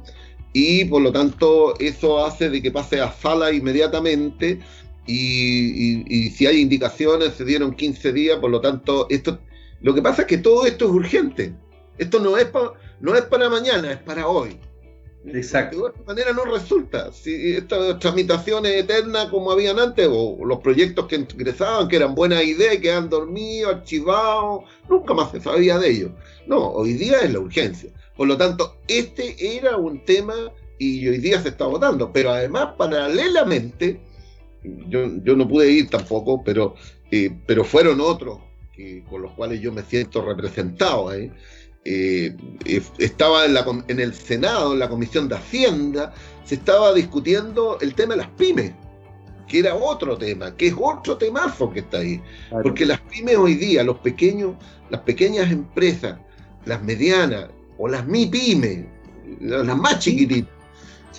y por lo tanto eso hace de que pase a sala inmediatamente, y, si hay indicaciones, se dieron 15 días, por lo tanto, esto, lo que pasa es que todo esto es urgente, esto no es, no es para mañana, es para hoy. Exacto. De otra manera no resulta. Si estas tramitaciones eternas como habían antes, o los proyectos que ingresaban, que eran buenas ideas, que han dormido, archivados, nunca más se sabía de ellos. No, hoy día es la urgencia. Por lo tanto, este era un tema y hoy día se está votando. Pero además, paralelamente, yo, no pude ir tampoco, pero, eh, pero fueron otros que, con los cuales yo me siento representado. ¿eh? Eh, estaba en, la, en, el Senado, en la Comisión de Hacienda, se estaba discutiendo el tema de las pymes, que era otro tema, que es otro temazo que está ahí. Porque las pymes hoy día, los pequeños, las pequeñas empresas, las medianas o las mi pymes, las más chiquititas,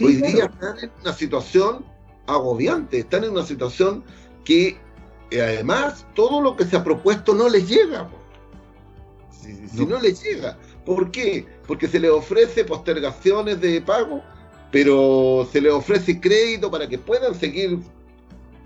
hoy día están en una situación agobiante, están en una situación que eh, además todo lo que se ha propuesto no les llega si, no. le llega. ¿Por qué? Porque se le ofrece postergaciones de pago, pero se le ofrece crédito para que puedan seguir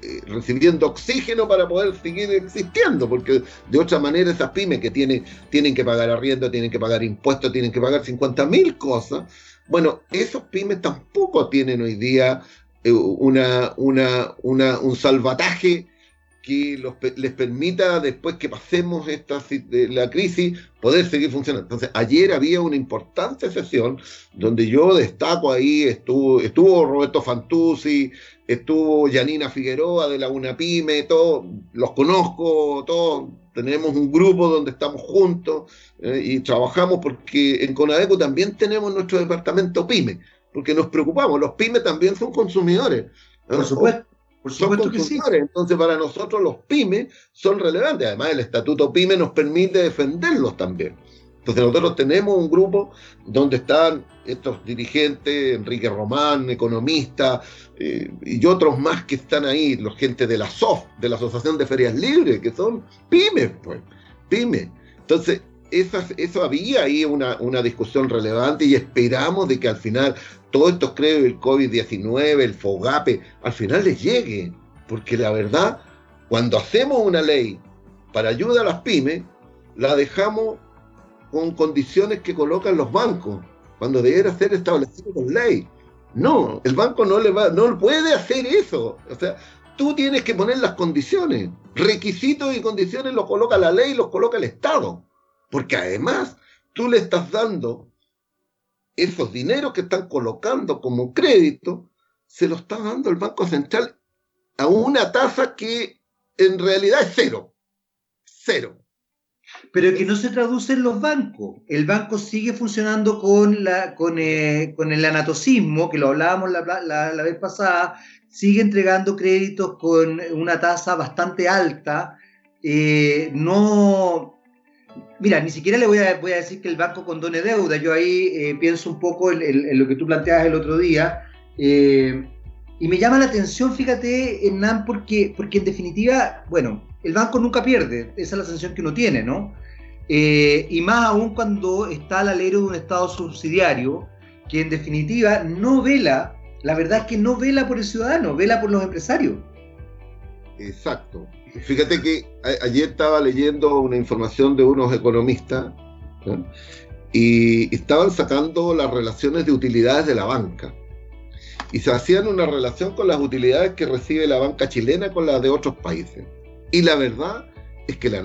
eh, recibiendo oxígeno para poder seguir existiendo, porque de otra manera esas pymes que tienen, tienen que pagar arriendo, tienen que pagar impuestos, tienen que pagar 50 mil cosas, bueno, esos pymes tampoco tienen hoy día eh, una, una, una, un salvataje que les permita, después que pasemos esta, la crisis, poder seguir funcionando. Entonces, ayer había una importante sesión donde yo destaco ahí, estuvo, estuvo Roberto Fantuzzi, estuvo Janina Figueroa de la UNAPYME, todos los conozco, todos tenemos un grupo donde estamos juntos eh, y trabajamos porque en Conadeco también tenemos nuestro departamento PYME, porque nos preocupamos, los PYME también son consumidores. Por supuesto son consumidores. Entonces, para nosotros los pymes son relevantes. Además, el estatuto pyme nos permite defenderlos también. Entonces, nosotros tenemos un grupo donde están estos dirigentes, Enrique Román, economista, eh, y otros más que están ahí, los gente de la SOF, de la Asociación de Ferias Libres, que son pymes, pues, pymes. Entonces, eso había ahí una, una, discusión relevante y esperamos de que al final todo esto creo el COVID-19, el FOGAPE, al final les llegue. Porque la verdad, cuando hacemos una ley para ayuda a las pymes, la dejamos con condiciones que colocan los bancos, cuando debiera ser establecido con ley. No, el banco no le va, no puede hacer eso. O sea, tú tienes que poner las condiciones. Requisitos y condiciones los coloca la ley, los coloca el Estado. Porque además tú le estás dando esos dineros que están colocando como crédito, se lo está dando el Banco Central a una tasa que en realidad es cero. Cero. Pero que no se traduce en los bancos. El banco sigue funcionando con, eh, el anatocismo, que lo hablábamos la, la, vez pasada, sigue entregando créditos con una tasa bastante alta. Eh, no, mira, ni siquiera le voy a, voy a decir que el banco condone deuda. Yo ahí eh, pienso un poco en, lo que tú planteabas el otro día. Eh, y me llama la atención, fíjate, Hernán, porque, porque en definitiva, bueno, el banco nunca pierde. Esa es la sensación que uno tiene, ¿no? Eh, y más aún cuando está al alero de un Estado subsidiario que en definitiva no vela, la verdad es que no vela por el ciudadano, vela por los empresarios. Exacto. Fíjate que ayer estaba leyendo una información de unos economistas y estaban sacando las relaciones de utilidades de la banca. Y se hacían una relación con las utilidades que recibe la banca chilena con las de otros países. Y la verdad es que la,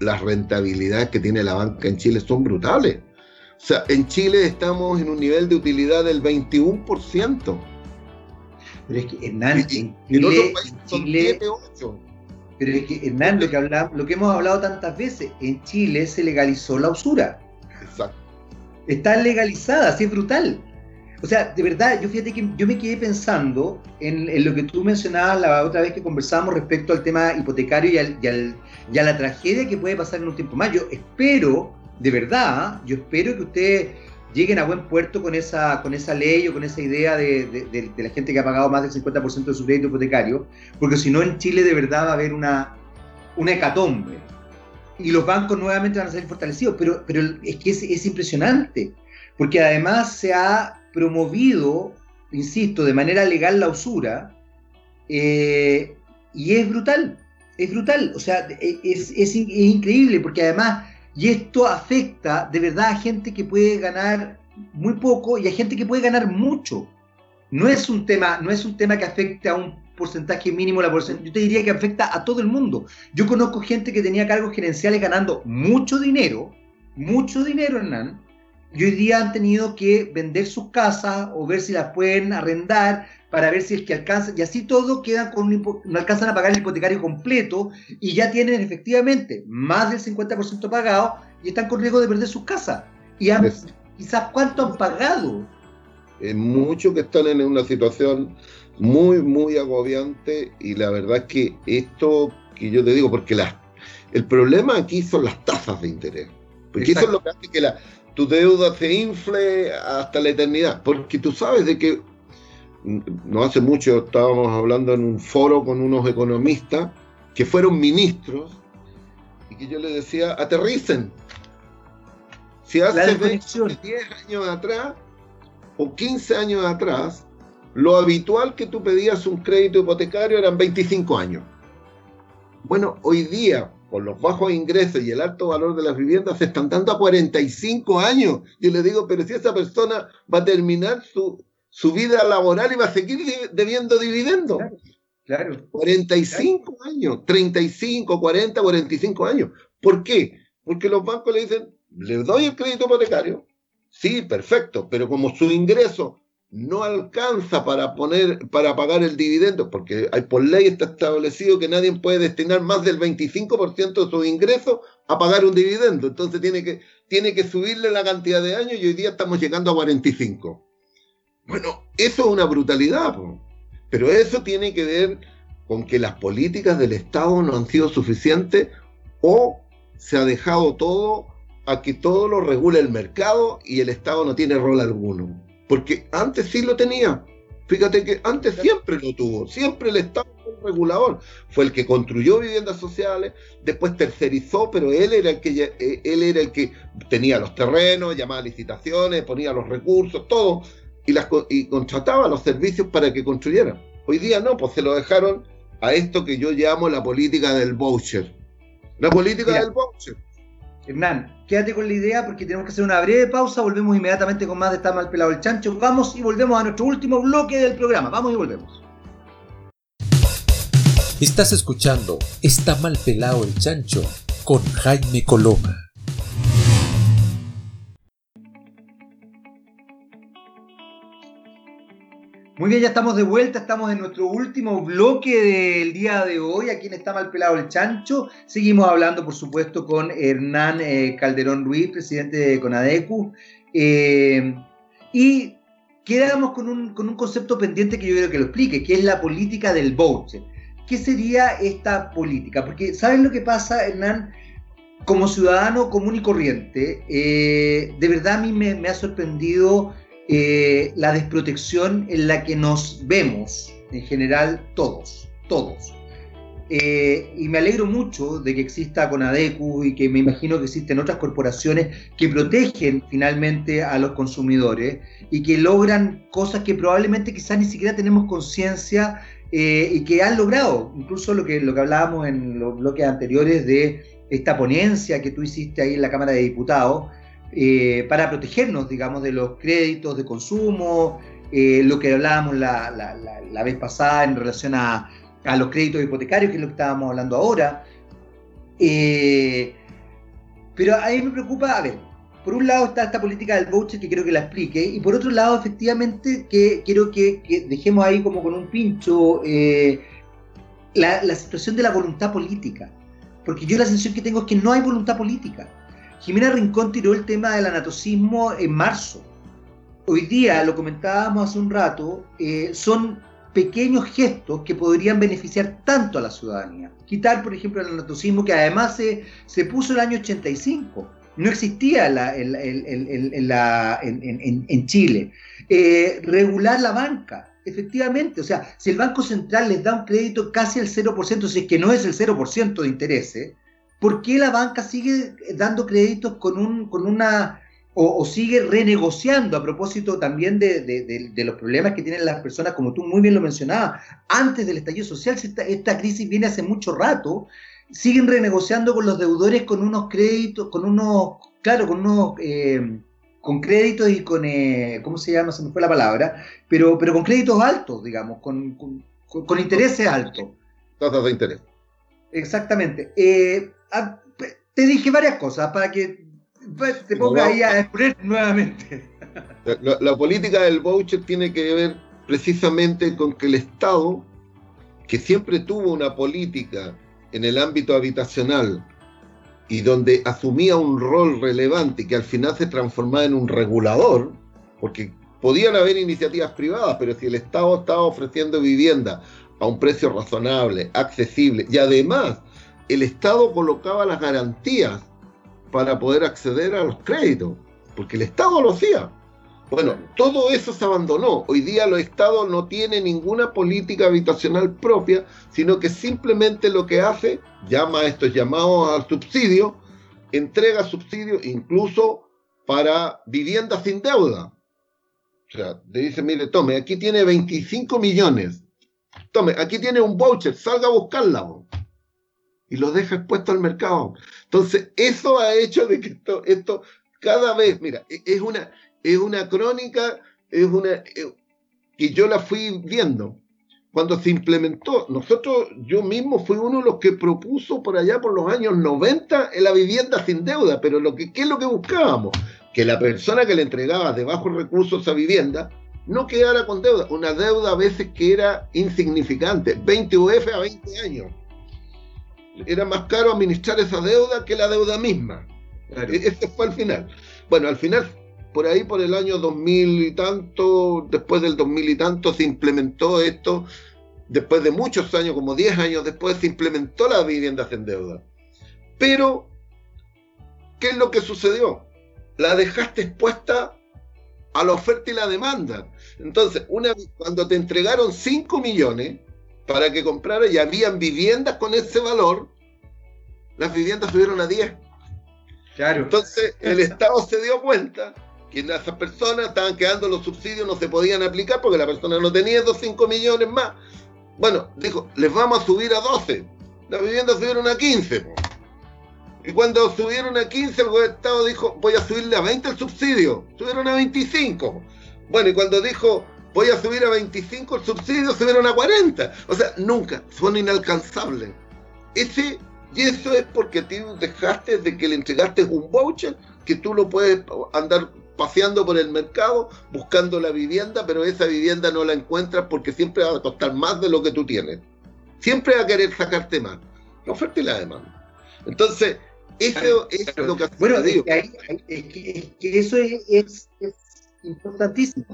las rentabilidades que tiene la banca en Chile son brutales. O sea, en Chile estamos en un nivel de utilidad del 21%. Pero es que Hernán, en Chile, en otros países son 7, 8. Pero es que Hernán, lo que, hablamos, lo que hemos hablado tantas veces, en Chile se legalizó la usura. Exacto. Está legalizada, así es brutal. O sea, de verdad, yo fíjate que yo me quedé pensando en, lo que tú mencionabas la otra vez que conversábamos respecto al tema hipotecario y, al, y, a la tragedia que puede pasar en un tiempo más. Yo espero, de verdad, yo espero que ustedes lleguen a buen puerto con esa, con esa ley o con esa idea de, la gente que ha pagado más del 50% de su crédito hipotecario, porque si no en Chile de verdad va a haber una, una hecatombe. Y los bancos nuevamente van a salir fortalecidos, pero, pero es que es, es impresionante, porque además se ha promovido, insisto, de manera legal la usura, eh, y es brutal, es brutal, o sea, es, increíble, porque además, y esto afecta de verdad a gente que puede ganar muy poco y a gente que puede ganar mucho. No es un tema, no es un tema que afecte a un porcentaje mínimo la porcentaje, yo te diría que afecta a todo el mundo. Yo conozco gente que tenía cargos gerenciales ganando mucho dinero, mucho dinero, Hernán, y hoy día han tenido que vender sus casas o ver si las pueden arrendar para ver si es que alcanzan, y así todo quedan con un, no alcanzan a pagar el hipotecario completo y ya tienen efectivamente más del 50% pagado y están con riesgo de perder sus casas. Y quizás cuánto han pagado. Es mucho que están en una situación muy, muy agobiante y la verdad es que esto que yo te digo, porque la, el problema aquí son las tasas de interés. Porque eso es lo que hace que la, tu deuda se infle hasta la eternidad. Porque tú sabes de que no hace mucho estábamos hablando en un foro con unos economistas que fueron ministros y que yo les decía, aterricen. Si hace 10 años atrás o 15 años atrás, lo habitual que tú pedías un crédito hipotecario eran 25 años. Bueno, hoy día, con los bajos ingresos y el alto valor de las viviendas, se están dando a 45 años. Yo le digo, pero si esa persona va a terminar su, su vida laboral y va a seguir debiendo dividendos. Claro, 45 años, 35, 40, 45 años. ¿Por qué? Porque los bancos le dicen, le doy el crédito hipotecario. Sí, perfecto, pero como su ingreso no alcanza para poner para pagar el dividendo, porque hay, por ley está establecido que nadie puede destinar más del 25% de sus ingresos a pagar un dividendo. Entonces tiene que, tiene que subirle la cantidad de años y hoy día estamos llegando a 45. Bueno, eso es una brutalidad, pero eso tiene que ver con que las políticas del Estado no han sido suficientes o se ha dejado todo a que todo lo regule el mercado y el Estado no tiene rol alguno. Porque antes sí lo tenía. Fíjate que antes siempre lo tuvo, siempre el Estado fue el regulador, fue el que construyó viviendas sociales, después tercerizó, pero él era el que eh, él era el que tenía los terrenos, llamaba licitaciones, ponía los recursos, todo, y las y contrataba los servicios para que construyeran. Hoy día no, pues se lo dejaron a esto que yo llamo la política del voucher. La política del voucher. Hernán, quédate con la idea porque tenemos que hacer una breve pausa. Volvemos inmediatamente con más de Está mal pelado el chancho. Vamos y volvemos a nuestro último bloque del programa. Vamos y volvemos. Estás escuchando Está mal pelado el chancho con Jaime Coloma. Muy bien, ya estamos de vuelta, estamos en nuestro último bloque del día de hoy, aquí en Está Mal Pelado el Chancho. Seguimos hablando, por supuesto, con Hernán eh, Calderón Ruiz, presidente de Conadecu. Eh, y quedamos con un, con un concepto pendiente que yo quiero que lo explique, que es la política del voucher. ¿Qué sería esta política? Porque, ¿saben lo que pasa, Hernán? como ciudadano común y corriente, eh, de verdad a mí me, ha sorprendido eh, la desprotección en la que nos vemos, en general todos, todos. Eh, y me alegro mucho de que exista Conadecu y que me imagino que existen otras corporaciones que protegen finalmente a los consumidores y que logran cosas que probablemente quizás ni siquiera tenemos conciencia y que han logrado, incluso lo que, lo que hablábamos en los bloques anteriores de esta ponencia que tú hiciste ahí en la Cámara de Diputados, eh, para protegernos, digamos, de los créditos de consumo, eh, lo que hablábamos la, vez pasada en relación a, los créditos hipotecarios, que es lo que estábamos hablando ahora. Eh, pero a mí me preocupa, a ver, por un lado está esta política del voucher que quiero que la explique, y por otro lado, efectivamente, que quiero que, dejemos ahí como con un pincho la situación de la voluntad política porque yo la sensación que tengo es que no hay voluntad política. Jimena Rincón tiró el tema del anatocismo en marzo. Hoy día, lo comentábamos hace un rato, eh, son pequeños gestos que podrían beneficiar tanto a la ciudadanía. Quitar, por ejemplo, el anatocismo que además se, se puso el año 85. No existía en, Chile. Eh, regular la banca efectivamente, o sea, si el Banco Central les da un crédito casi al 0%, si es que no es el 0% de interés, ¿por qué la banca sigue dando créditos con, un, con una... O, sigue renegociando a propósito también de, los problemas que tienen las personas, como tú muy bien lo mencionabas, antes del estallido social, esta, esta crisis viene hace mucho rato, siguen renegociando con los deudores con unos créditos, con unos, claro, con unos... Eh, con créditos y con, eh, ¿cómo se llama? Se me fue la palabra, pero, pero con créditos altos, digamos, con, con, intereses altos. Tasas de interés. Exactamente. Eh, ah, te dije varias cosas para que pues, te pongas ahí a exponer [LAUGHS] nuevamente. La, la, política del voucher tiene que ver precisamente con que el Estado, que siempre tuvo una política en el ámbito habitacional y donde asumía un rol relevante que al final se transformaba en un regulador, porque podían haber iniciativas privadas, pero si el Estado estaba ofreciendo vivienda a un precio razonable, accesible, y además el Estado colocaba las garantías para poder acceder a los créditos, porque el Estado lo hacía. Bueno, todo eso se abandonó. Hoy día los estados no tienen ninguna política habitacional propia, sino que simplemente lo que hace, llama a estos llamados al subsidio, entrega subsidio incluso para viviendas sin deuda. O sea, le dice, mire, tome, aquí tiene 25 millones. Tome, aquí tiene un voucher, salga a buscarla. Y lo deja expuesto al mercado. Entonces, eso ha hecho de que esto, esto cada vez, mira, e, es una, es una crónica, es una eh, que yo la fui viendo. Cuando se implementó, nosotros, yo mismo fui uno de los que propuso por allá por los años 90 en la vivienda sin deuda, pero lo que, ¿qué es lo que buscábamos? Que la persona que le entregaba de bajos recursos esa vivienda no quedara con deuda, una deuda a veces que era insignificante, 20 UF a 20 años. Era más caro administrar esa deuda que la deuda misma. E-, ese fue el final. Bueno, al final por ahí por el año 2000 y tanto, después del 2000 y tanto, se implementó esto, después de muchos años, como 10 años después, se implementó la vivienda en deuda. Pero, ¿qué es lo que sucedió? La dejaste expuesta a la oferta y la demanda. Entonces, una, cuando te entregaron 5 millones para que comprara y habían viviendas con ese valor, las viviendas subieron a 10. Claro. Entonces, el Estado se dio cuenta que esas personas estaban quedando los subsidios, no se podían aplicar porque la persona no tenía esos 5 millones más. Bueno, dijo, les vamos a subir a 12. Las viviendas subieron a 15. Y cuando subieron a 15, el Estado dijo, voy a subirle a 20 el subsidio. Subieron a 25. Bueno, y cuando dijo, voy a subir a 25 el subsidio, subieron a 40. O sea, nunca, son inalcanzables. Ese, y eso es porque tú dejaste de que le entregaste un voucher que tú lo puedes andar paseando por el mercado buscando la vivienda, pero esa vivienda no la encuentras porque siempre va a costar más de lo que tú tienes. Siempre va a querer sacarte más. La oferta y la demanda. Entonces, eso es lo que Bueno, es que, eso es, importantísimo.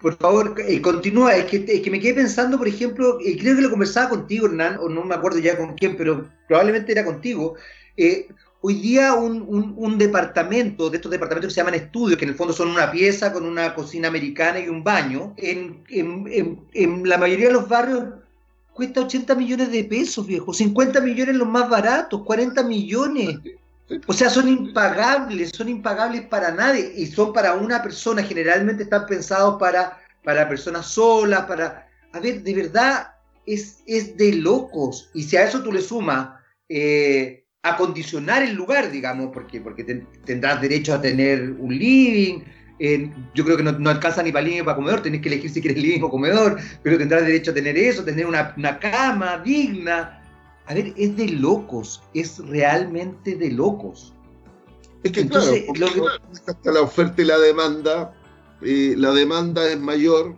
Por favor, eh, continúa. Es que, que, me quedé pensando, por ejemplo, y creo que lo conversaba contigo, Hernán, o no me acuerdo ya con quién, pero probablemente era contigo. Eh, hoy día un, departamento, de estos departamentos que se llaman estudios, que en el fondo son una pieza con una cocina americana y un baño, en, en la mayoría de los barrios cuesta 80 millones de pesos, viejo, 50 millones los más baratos, 40 millones. O sea, son impagables, son impagables para nadie y son para una persona, generalmente están pensados para, para personas solas, para... A ver, de verdad, es, es de locos. Y si a eso tú le sumas eh, acondicionar el lugar, digamos, porque, porque tendrás derecho a tener un living, yo creo que no, alcanza ni para living ni para comedor, tenés que elegir si quieres living o comedor, pero tendrás derecho a tener eso, tener una, una cama digna, a ver, es de locos, es realmente de locos. Es que Entonces, claro, hasta la oferta y la demanda, la demanda es mayor,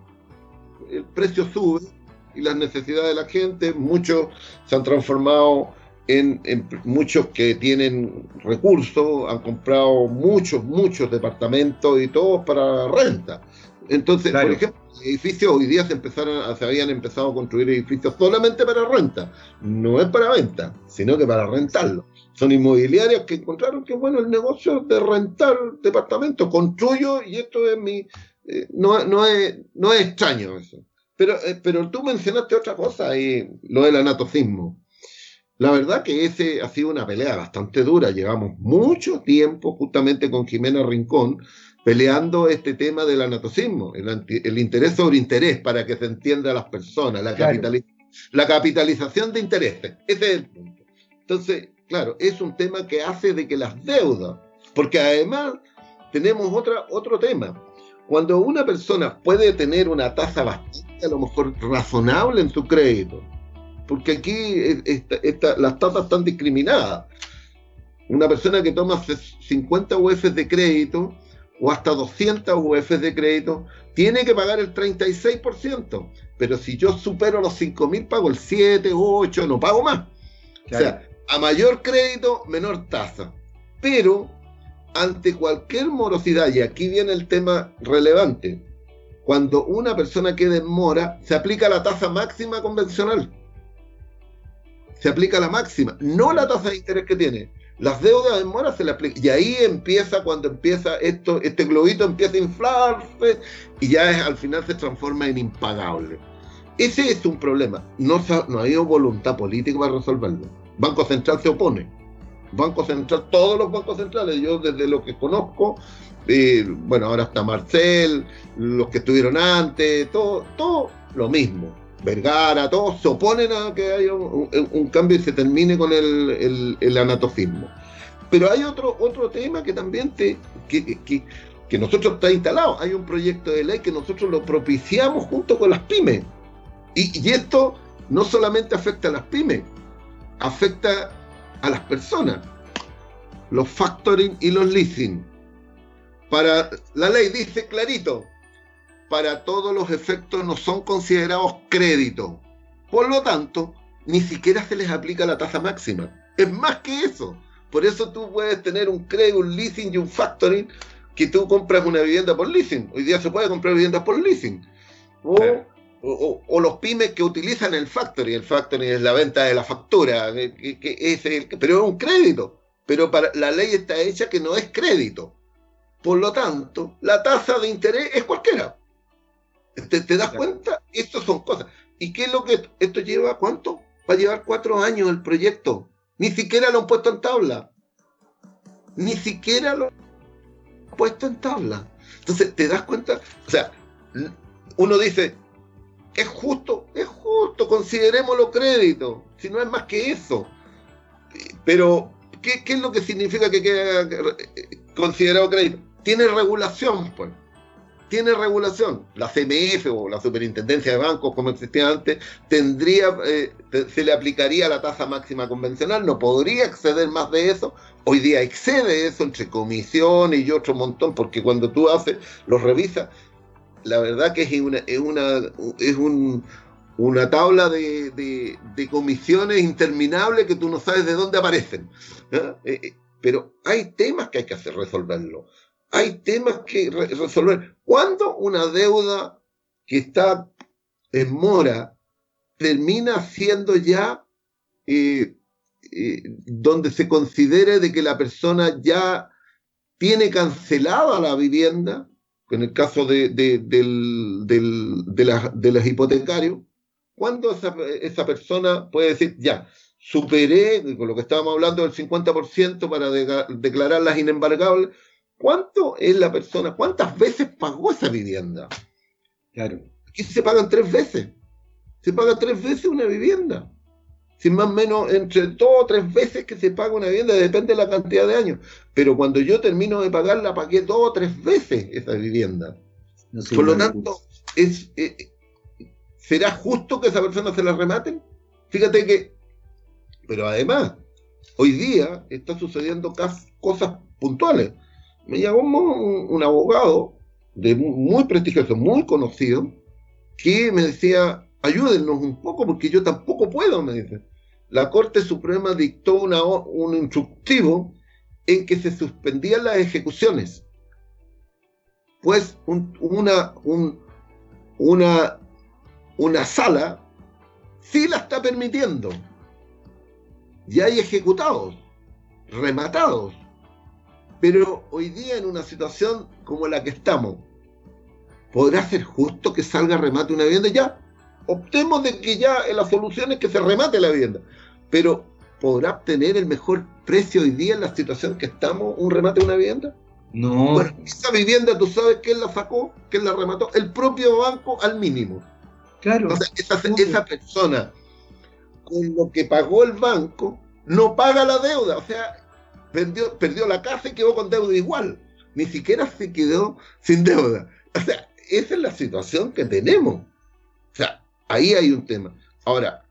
el precio sube y las necesidades de la gente, muchos se han transformado en, muchos que tienen recursos, han comprado muchos, muchos departamentos y todos para renta. Entonces, por ejemplo, edificios hoy día se empezaron, se habían empezado a construir edificios solamente para renta. No es para venta, sino que para rentarlo. Son inmobiliarias que encontraron que bueno el negocio de rentar departamentos, construyo y esto es mi eh, no, no, es, no es extraño eso. Pero, eh, pero tú mencionaste otra cosa y lo del anatocismo. La verdad que ese ha sido una pelea bastante dura. Llevamos mucho tiempo justamente con Jimena Rincón peleando este tema del anatocismo, el, interés sobre interés, para que se entienda a las personas, la, la capitalización de intereses. Ese es el punto. Entonces, claro, es un tema que hace de que las deudas, porque además tenemos otra, otro tema. Cuando una persona puede tener una tasa bastante, a lo mejor razonable en su crédito, porque aquí las tasas están discriminadas. Una persona que toma 50 UF de crédito o hasta 200 UF de crédito, tiene que pagar el 36%. Pero si yo supero los 5.000, pago el 7, 8, no pago más. O sea, a mayor crédito, menor tasa. Pero ante cualquier morosidad, y aquí viene el tema relevante, cuando una persona queda en mora, se aplica la tasa máxima convencional. Se aplica la máxima, no la tasa de interés que tiene. Las deudas en mora se le aplican. Y ahí empieza, cuando empieza esto, este globito empieza a inflarse y ya al final se transforma en impagable. Ese es un problema. No, no ha habido voluntad política para resolverlo. Banco Central se opone. Banco Central, todos los bancos centrales, yo desde lo que conozco, eh, bueno, ahora está Marcel, los que estuvieron antes, todo, todo lo mismo. Vergara, todos se oponen a que haya un, cambio y se termine con el, el, anatofismo. Pero hay otro, otro tema que también te, que, que, nosotros está instalado. Hay un proyecto de ley que nosotros lo propiciamos junto con las pymes. Y, y esto no solamente afecta a las pymes, afecta a las personas. Los factoring y los leasing. Para la ley dice clarito, para todos los efectos no son considerados crédito. Por lo tanto, ni siquiera se les aplica la tasa máxima. Es más que eso. Por eso tú puedes tener un crédito, un leasing y un factoring que tú compras una vivienda por leasing. Hoy día se puede comprar viviendas por leasing. O, los pymes que utilizan el factoring. El factoring es la venta de la factura, que, es el, pero es un crédito. Pero para, la ley está hecha que no es crédito. Por lo tanto, la tasa de interés es cualquiera. ¿Te, das cuenta? Estas son cosas. ¿Y qué es lo que esto lleva? ¿Cuánto? Va a llevar cuatro años el proyecto. Ni siquiera lo han puesto en tabla. Ni siquiera lo han puesto en tabla. Entonces, ¿te das cuenta? O sea, uno dice, es justo, es justo, considerémoslo crédito. Si no es más que eso. Pero, ¿qué, qué es lo que significa que quede considerado crédito? Tiene regulación, pues tiene regulación. La CMF o la Superintendencia de Bancos, como existía antes, tendría, eh, se le aplicaría la tasa máxima convencional, no podría exceder más de eso. Hoy día excede eso entre comisiones y otro montón, porque cuando tú haces, los revisas, la verdad que es una, es una, es un, una tabla de, de, comisiones interminables que tú no sabes de dónde aparecen. ¿eh? Eh, pero hay temas que hay que hacer resolverlo hay temas que resolver. ¿Cuándo una deuda que está en mora termina siendo ya eh, eh, donde se considere de que la persona ya tiene cancelada la vivienda, en el caso de, de, del, de, de los hipotecarios, cuando esa, esa, persona puede decir, ya, superé, con lo que estábamos hablando del 50% para declararlas inembargables, ¿cuánto es la persona, cuántas veces pagó esa vivienda? Claro. Aquí se pagan tres veces. Se paga tres veces una vivienda. Sin más o menos entre dos o tres veces que se paga una vivienda, depende de la cantidad de años. Pero cuando yo termino de pagarla, pagué dos o tres veces esa vivienda. Por lo tanto, es, eh, ¿será justo que esa persona se la rematen? Fíjate que pero además, hoy día está sucediendo cosas puntuales. Me llamó un, abogado de muy, prestigioso, muy conocido, que me decía, ayúdennos un poco porque yo tampoco puedo, me dice. La Corte Suprema dictó una, un instructivo en que se suspendían las ejecuciones. Pues una, una, una sala sí la está permitiendo y hay ejecutados, rematados. Pero hoy día en una situación como la que estamos, ¿podrá ser justo que salga remate una vivienda? Ya, optemos de que ya la solución es que se remate la vivienda. Pero ¿podrá obtener el mejor precio hoy día en la situación que estamos un remate de una vivienda? No. Bueno, esa vivienda, tú sabes quién la sacó, quién la remató, el propio banco al mínimo. Claro. esa, esa persona con lo que pagó el banco, no paga la deuda. O sea, perdió, perdió la casa y quedó con deuda igual. Ni siquiera se quedó sin deuda. O sea, esa es la situación que tenemos. O sea, ahí hay un tema. Ahora,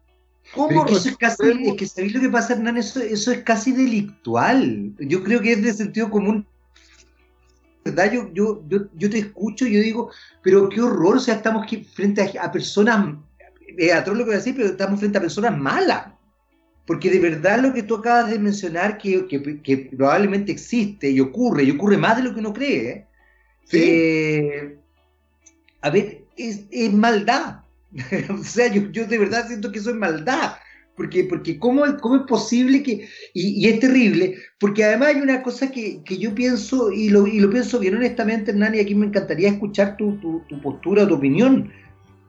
¿cómo es, que casi, es que ¿sabéis lo que pasa, Hernán? Eso, eso es casi delictual. Yo creo que es de sentido común. ¿verdad? Yo, yo, yo, yo, te escucho y yo digo, pero qué horror, o sea, estamos aquí frente a, a personas es atroz lo que voy a decir, pero estamos frente a personas malas. Porque de verdad lo que tú acabas de mencionar, que, que, probablemente existe y ocurre, y ocurre más de lo que uno cree, eh, a ver, es, es maldad. [LAUGHS] o sea, yo, yo, de verdad siento que eso es maldad. Porque, porque ¿cómo, cómo es posible que... Y, y, es terrible, porque además hay una cosa que, que yo pienso, y lo, y lo, pienso bien honestamente, Hernán, y aquí me encantaría escuchar tu, tu, tu postura, tu opinión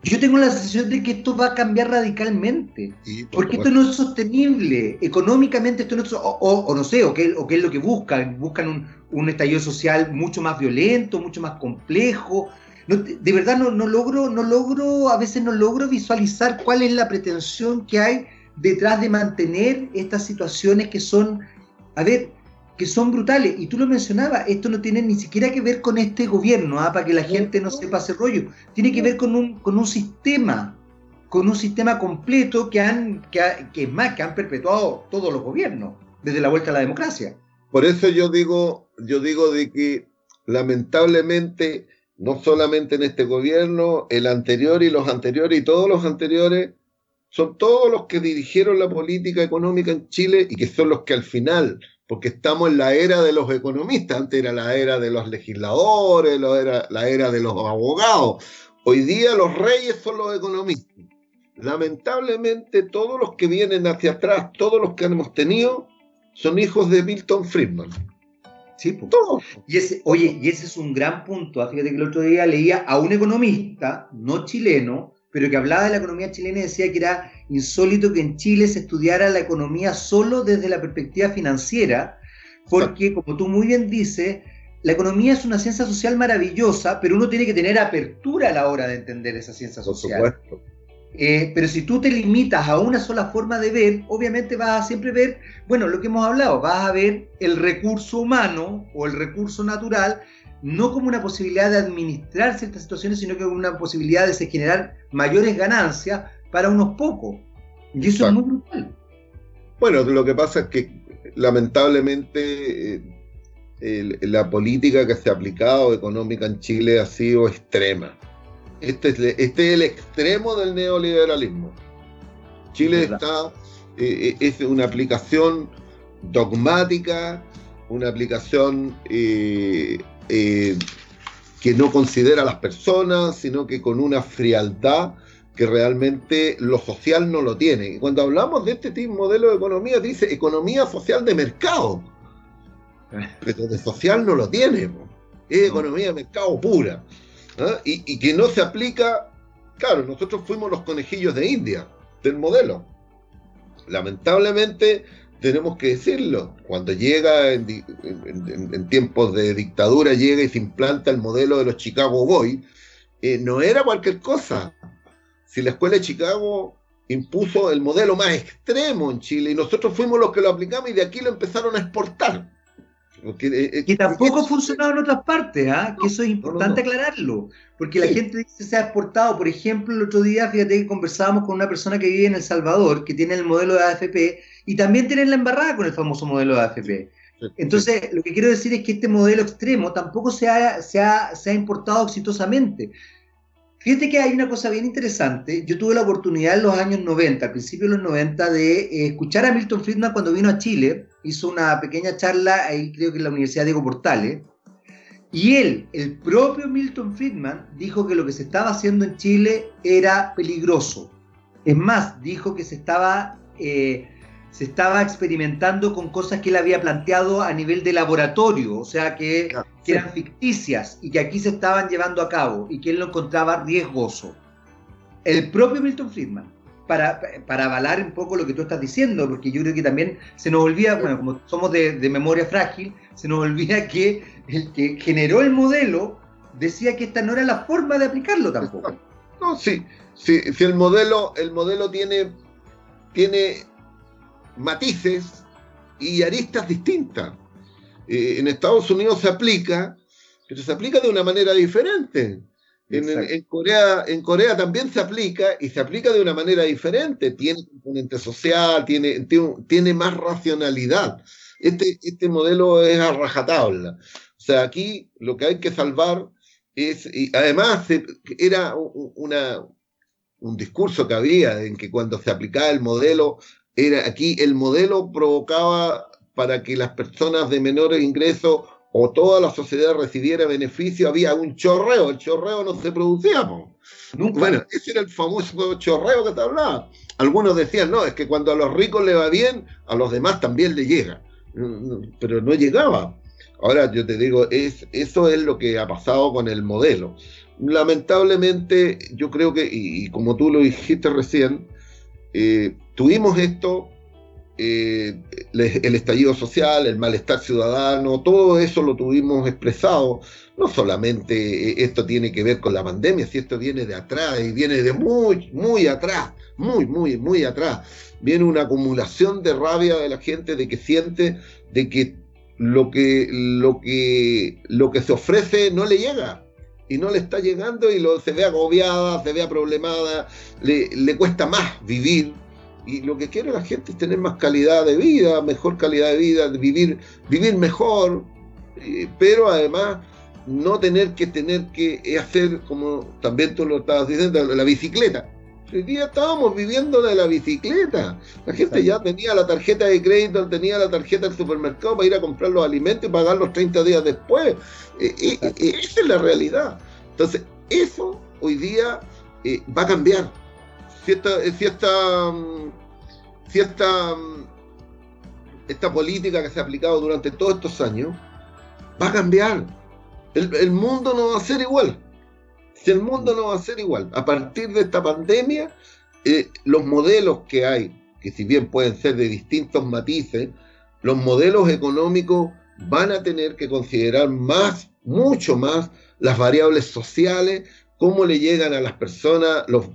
yo tengo la sensación de que esto va a cambiar radicalmente, porque esto no es sostenible, económicamente esto no es, o, o, no sé, o qué, o qué, es lo que buscan, buscan un, un, estallido social mucho más violento, mucho más complejo. de verdad no, no, logro, no logro, a veces no logro visualizar cuál es la pretensión que hay detrás de mantener estas situaciones que son, a ver, que son brutales. Y tú lo mencionabas, esto no tiene ni siquiera que ver con este gobierno, ¿ah? para que la gente no sepa ese rollo. Tiene que ver con un, con un sistema, con un sistema completo que, han, que, que es más, que han perpetuado todos los gobiernos, desde la vuelta a la democracia. Por eso yo digo, yo digo de que lamentablemente, no solamente en este gobierno, el anterior y los anteriores y todos los anteriores, son todos los que dirigieron la política económica en Chile y que son los que al final porque estamos en la era de los economistas, antes era la era de los legisladores, la era, la era de los abogados, hoy día los reyes son los economistas. Lamentablemente todos los que vienen hacia atrás, todos los que hemos tenido, son hijos de Milton Friedman. Sí, pues. todos. Y ese, oye, y ese es un gran punto. ¿ah? Fíjate que el otro día leía a un economista, no chileno, pero que hablaba de la economía chilena y decía que era insólito que en Chile se estudiara la economía solo desde la perspectiva financiera, porque como tú muy bien dices, la economía es una ciencia social maravillosa, pero uno tiene que tener apertura a la hora de entender esa ciencia social. Por supuesto. Eh, pero si tú te limitas a una sola forma de ver, obviamente vas a siempre ver, bueno, lo que hemos hablado, vas a ver el recurso humano o el recurso natural no como una posibilidad de administrar ciertas situaciones, sino que como una posibilidad de generar mayores ganancias para unos pocos. Y eso es muy brutal. Bueno, lo que pasa es que lamentablemente eh, la política que se ha aplicado económica en Chile ha sido extrema. Este es, este es el extremo del neoliberalismo. Chile está, eh, es una aplicación dogmática, una aplicación eh, eh, que no considera a las personas, sino que con una frialdad que realmente lo social no lo tiene. Y cuando hablamos de este tipo modelo de economía, dice economía social de mercado. Pero de social no lo tiene. Es economía de mercado pura. ¿ah? Y, y, que no se aplica. Claro, nosotros fuimos los conejillos de India del modelo. Lamentablemente, tenemos que decirlo, cuando llega en, en, tiempos de dictadura, llega y se implanta el modelo de los Chicago Boys, eh, no era cualquier cosa. Si la escuela de Chicago impuso el modelo más extremo en Chile y nosotros fuimos los que lo aplicamos y de aquí lo empezaron a exportar. Porque, eh, eh, tampoco ha funcionado en otras partes, ¿ah? que eso es importante aclararlo, porque la gente dice que se ha exportado. Por ejemplo, el otro día, fíjate que conversábamos con una persona que vive en El Salvador, que tiene el modelo de AFP, y también tiene la embarrada con el famoso modelo de AFP. Entonces, lo que quiero decir es que este modelo extremo tampoco se ha, se ha, se ha importado exitosamente. Fíjate que hay una cosa bien interesante. Yo tuve la oportunidad en los años 90, al principio de los 90, de eh, escuchar a Milton Friedman cuando vino a Chile. Hizo una pequeña charla ahí, creo que en la Universidad Diego Portales. Y él, el propio Milton Friedman, dijo que lo que se estaba haciendo en Chile era peligroso. Es más, dijo que se estaba eh, se estaba experimentando con cosas que él había planteado a nivel de laboratorio, o sea, que, eran ficticias y que aquí se estaban llevando a cabo y que él lo encontraba riesgoso. El propio Milton Friedman, para, para avalar un poco lo que tú estás diciendo, porque yo creo que también se nos olvida, bueno, como somos de, memoria frágil, se nos olvida que el que generó el modelo decía que esta no era la forma de aplicarlo tampoco. No, sí, sí, si el modelo, el modelo tiene, tiene matices y aristas distintas. Eh, en Estados Unidos se aplica, pero se aplica de una manera diferente. En, Corea, en Corea también se aplica y se aplica de una manera diferente. Tiene componente social, tiene, tiene, más racionalidad. Este, este modelo es a rajatabla. O sea, aquí lo que hay que salvar es, y además era una, un discurso que había en que cuando se aplicaba el modelo era aquí el modelo provocaba para que las personas de menores ingresos o toda la sociedad recibiera beneficio, había un chorreo, el chorreo no se producía. Bueno, ese era el famoso chorreo que te hablaba. Algunos decían, no, es que cuando a los ricos le va bien, a los demás también le llega. Pero no llegaba. Ahora yo te digo, es, eso es lo que ha pasado con el modelo. Lamentablemente, yo creo que, y, y como tú lo dijiste recién, eh, tuvimos esto, eh, el estallido social, el malestar ciudadano, todo eso lo tuvimos expresado. No solamente eh, esto tiene que ver con la pandemia, si esto viene de atrás y viene de muy, muy atrás, muy, muy, muy atrás. Viene una acumulación de rabia de la gente, de que siente de que lo que, lo que, lo que se ofrece no le llega y no le está llegando y lo, se ve agobiada, se ve problemada, le, le cuesta más vivir. Y lo que quiere la gente es tener más calidad de vida, mejor calidad de vida, vivir, vivir mejor, eh, pero además no tener que tener que hacer, como también tú lo estabas diciendo, la bicicleta. Hoy día estábamos viviendo de la bicicleta. La gente ya tenía la tarjeta de crédito, tenía la tarjeta del supermercado para ir a comprar los alimentos y pagarlos 30 días después. Eh, eh, eh, esa es la realidad. Entonces, eso hoy día va a cambiar. Si esta, si mm, mm, política que se ha aplicado durante todos estos años va a cambiar. El, el mundo no va a ser igual. Si el mundo no va a ser igual, a partir de esta pandemia, eh, los modelos que hay, que si bien pueden ser de distintos matices, los modelos económicos van a tener que considerar más, mucho más, las variables sociales, cómo le llegan a las personas los,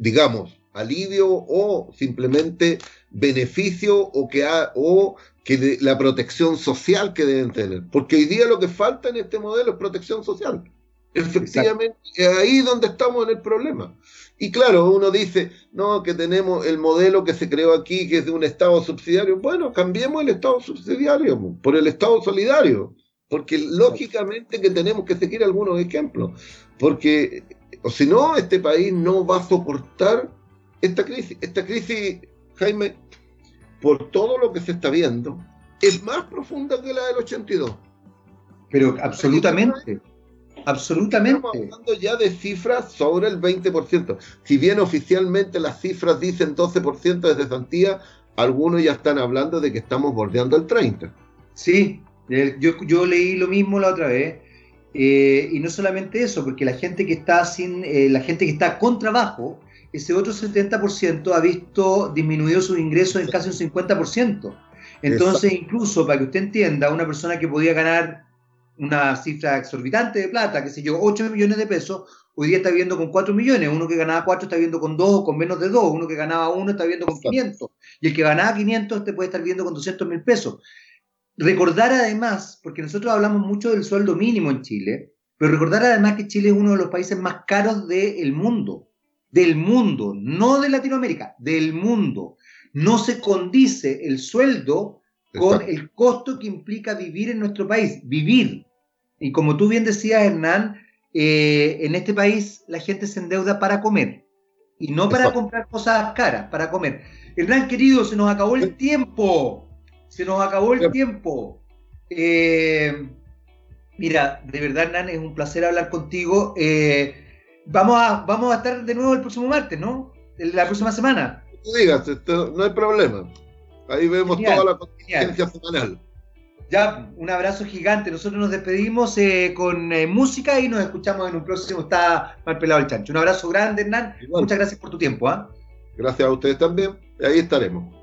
digamos, alivio o simplemente beneficio o que, o que la protección social que deben tener. Porque hoy día lo que falta en este modelo es protección social. Efectivamente, es ahí donde estamos en el problema. Y claro, uno dice, no, que tenemos el modelo que se creó aquí, que es de un Estado subsidiario. Bueno, cambiemos el Estado subsidiario por el Estado solidario, porque lógicamente que tenemos que seguir algunos ejemplos, porque o si no, este país no va a soportar esta crisis. Esta crisis, Jaime, por todo lo que se está viendo, es más profunda que la del 82. Pero absolutamente Absolutamente. Estamos hablando ya de cifras sobre el 20%. Si bien oficialmente las cifras dicen 12% de cesantía, algunos ya están hablando de que estamos bordeando el 30%. Sí, yo, yo leí lo mismo la otra vez. Eh, y no solamente eso, porque la gente que está sin, eh, la gente que está con trabajo, ese otro 70% ha visto disminuido sus ingresos en casi un 50%. Entonces, incluso para que usted entienda, una persona que podía ganar una cifra exorbitante de plata, que se yo, 8 millones de pesos, hoy día está viviendo con 4 millones, uno que ganaba 4 está viviendo con 2 o con menos de 2, uno que ganaba 1 está viviendo con 500, y el que ganaba 500 este puede estar viviendo con 200 mil pesos. Recordar además, porque nosotros hablamos mucho del sueldo mínimo en Chile, pero recordar además que Chile es uno de los países más caros del mundo, del mundo, no de Latinoamérica, del mundo. No se condice el sueldo con el costo que implica vivir en nuestro país, vivir. Y como tú bien decías, Hernán, eh, en este país la gente se endeuda para comer y no para comprar cosas caras, para comer. Hernán, querido, se nos acabó el tiempo. Se nos acabó el tiempo. Eh, mira, de verdad, Hernán, es un placer hablar contigo. Eh, vamos, a, vamos a estar de nuevo el próximo martes, ¿no? La próxima semana. Tú digas, no hay problema. Ahí vemos toda la contingencia semanal. Ya, un abrazo gigante. Nosotros nos despedimos eh, con música y nos escuchamos en un próximo Está Mal Pelado el Chancho. Un abrazo grande, Hernán. Muchas gracias por tu tiempo. ¿ah? Gracias a ustedes también. Ahí estaremos.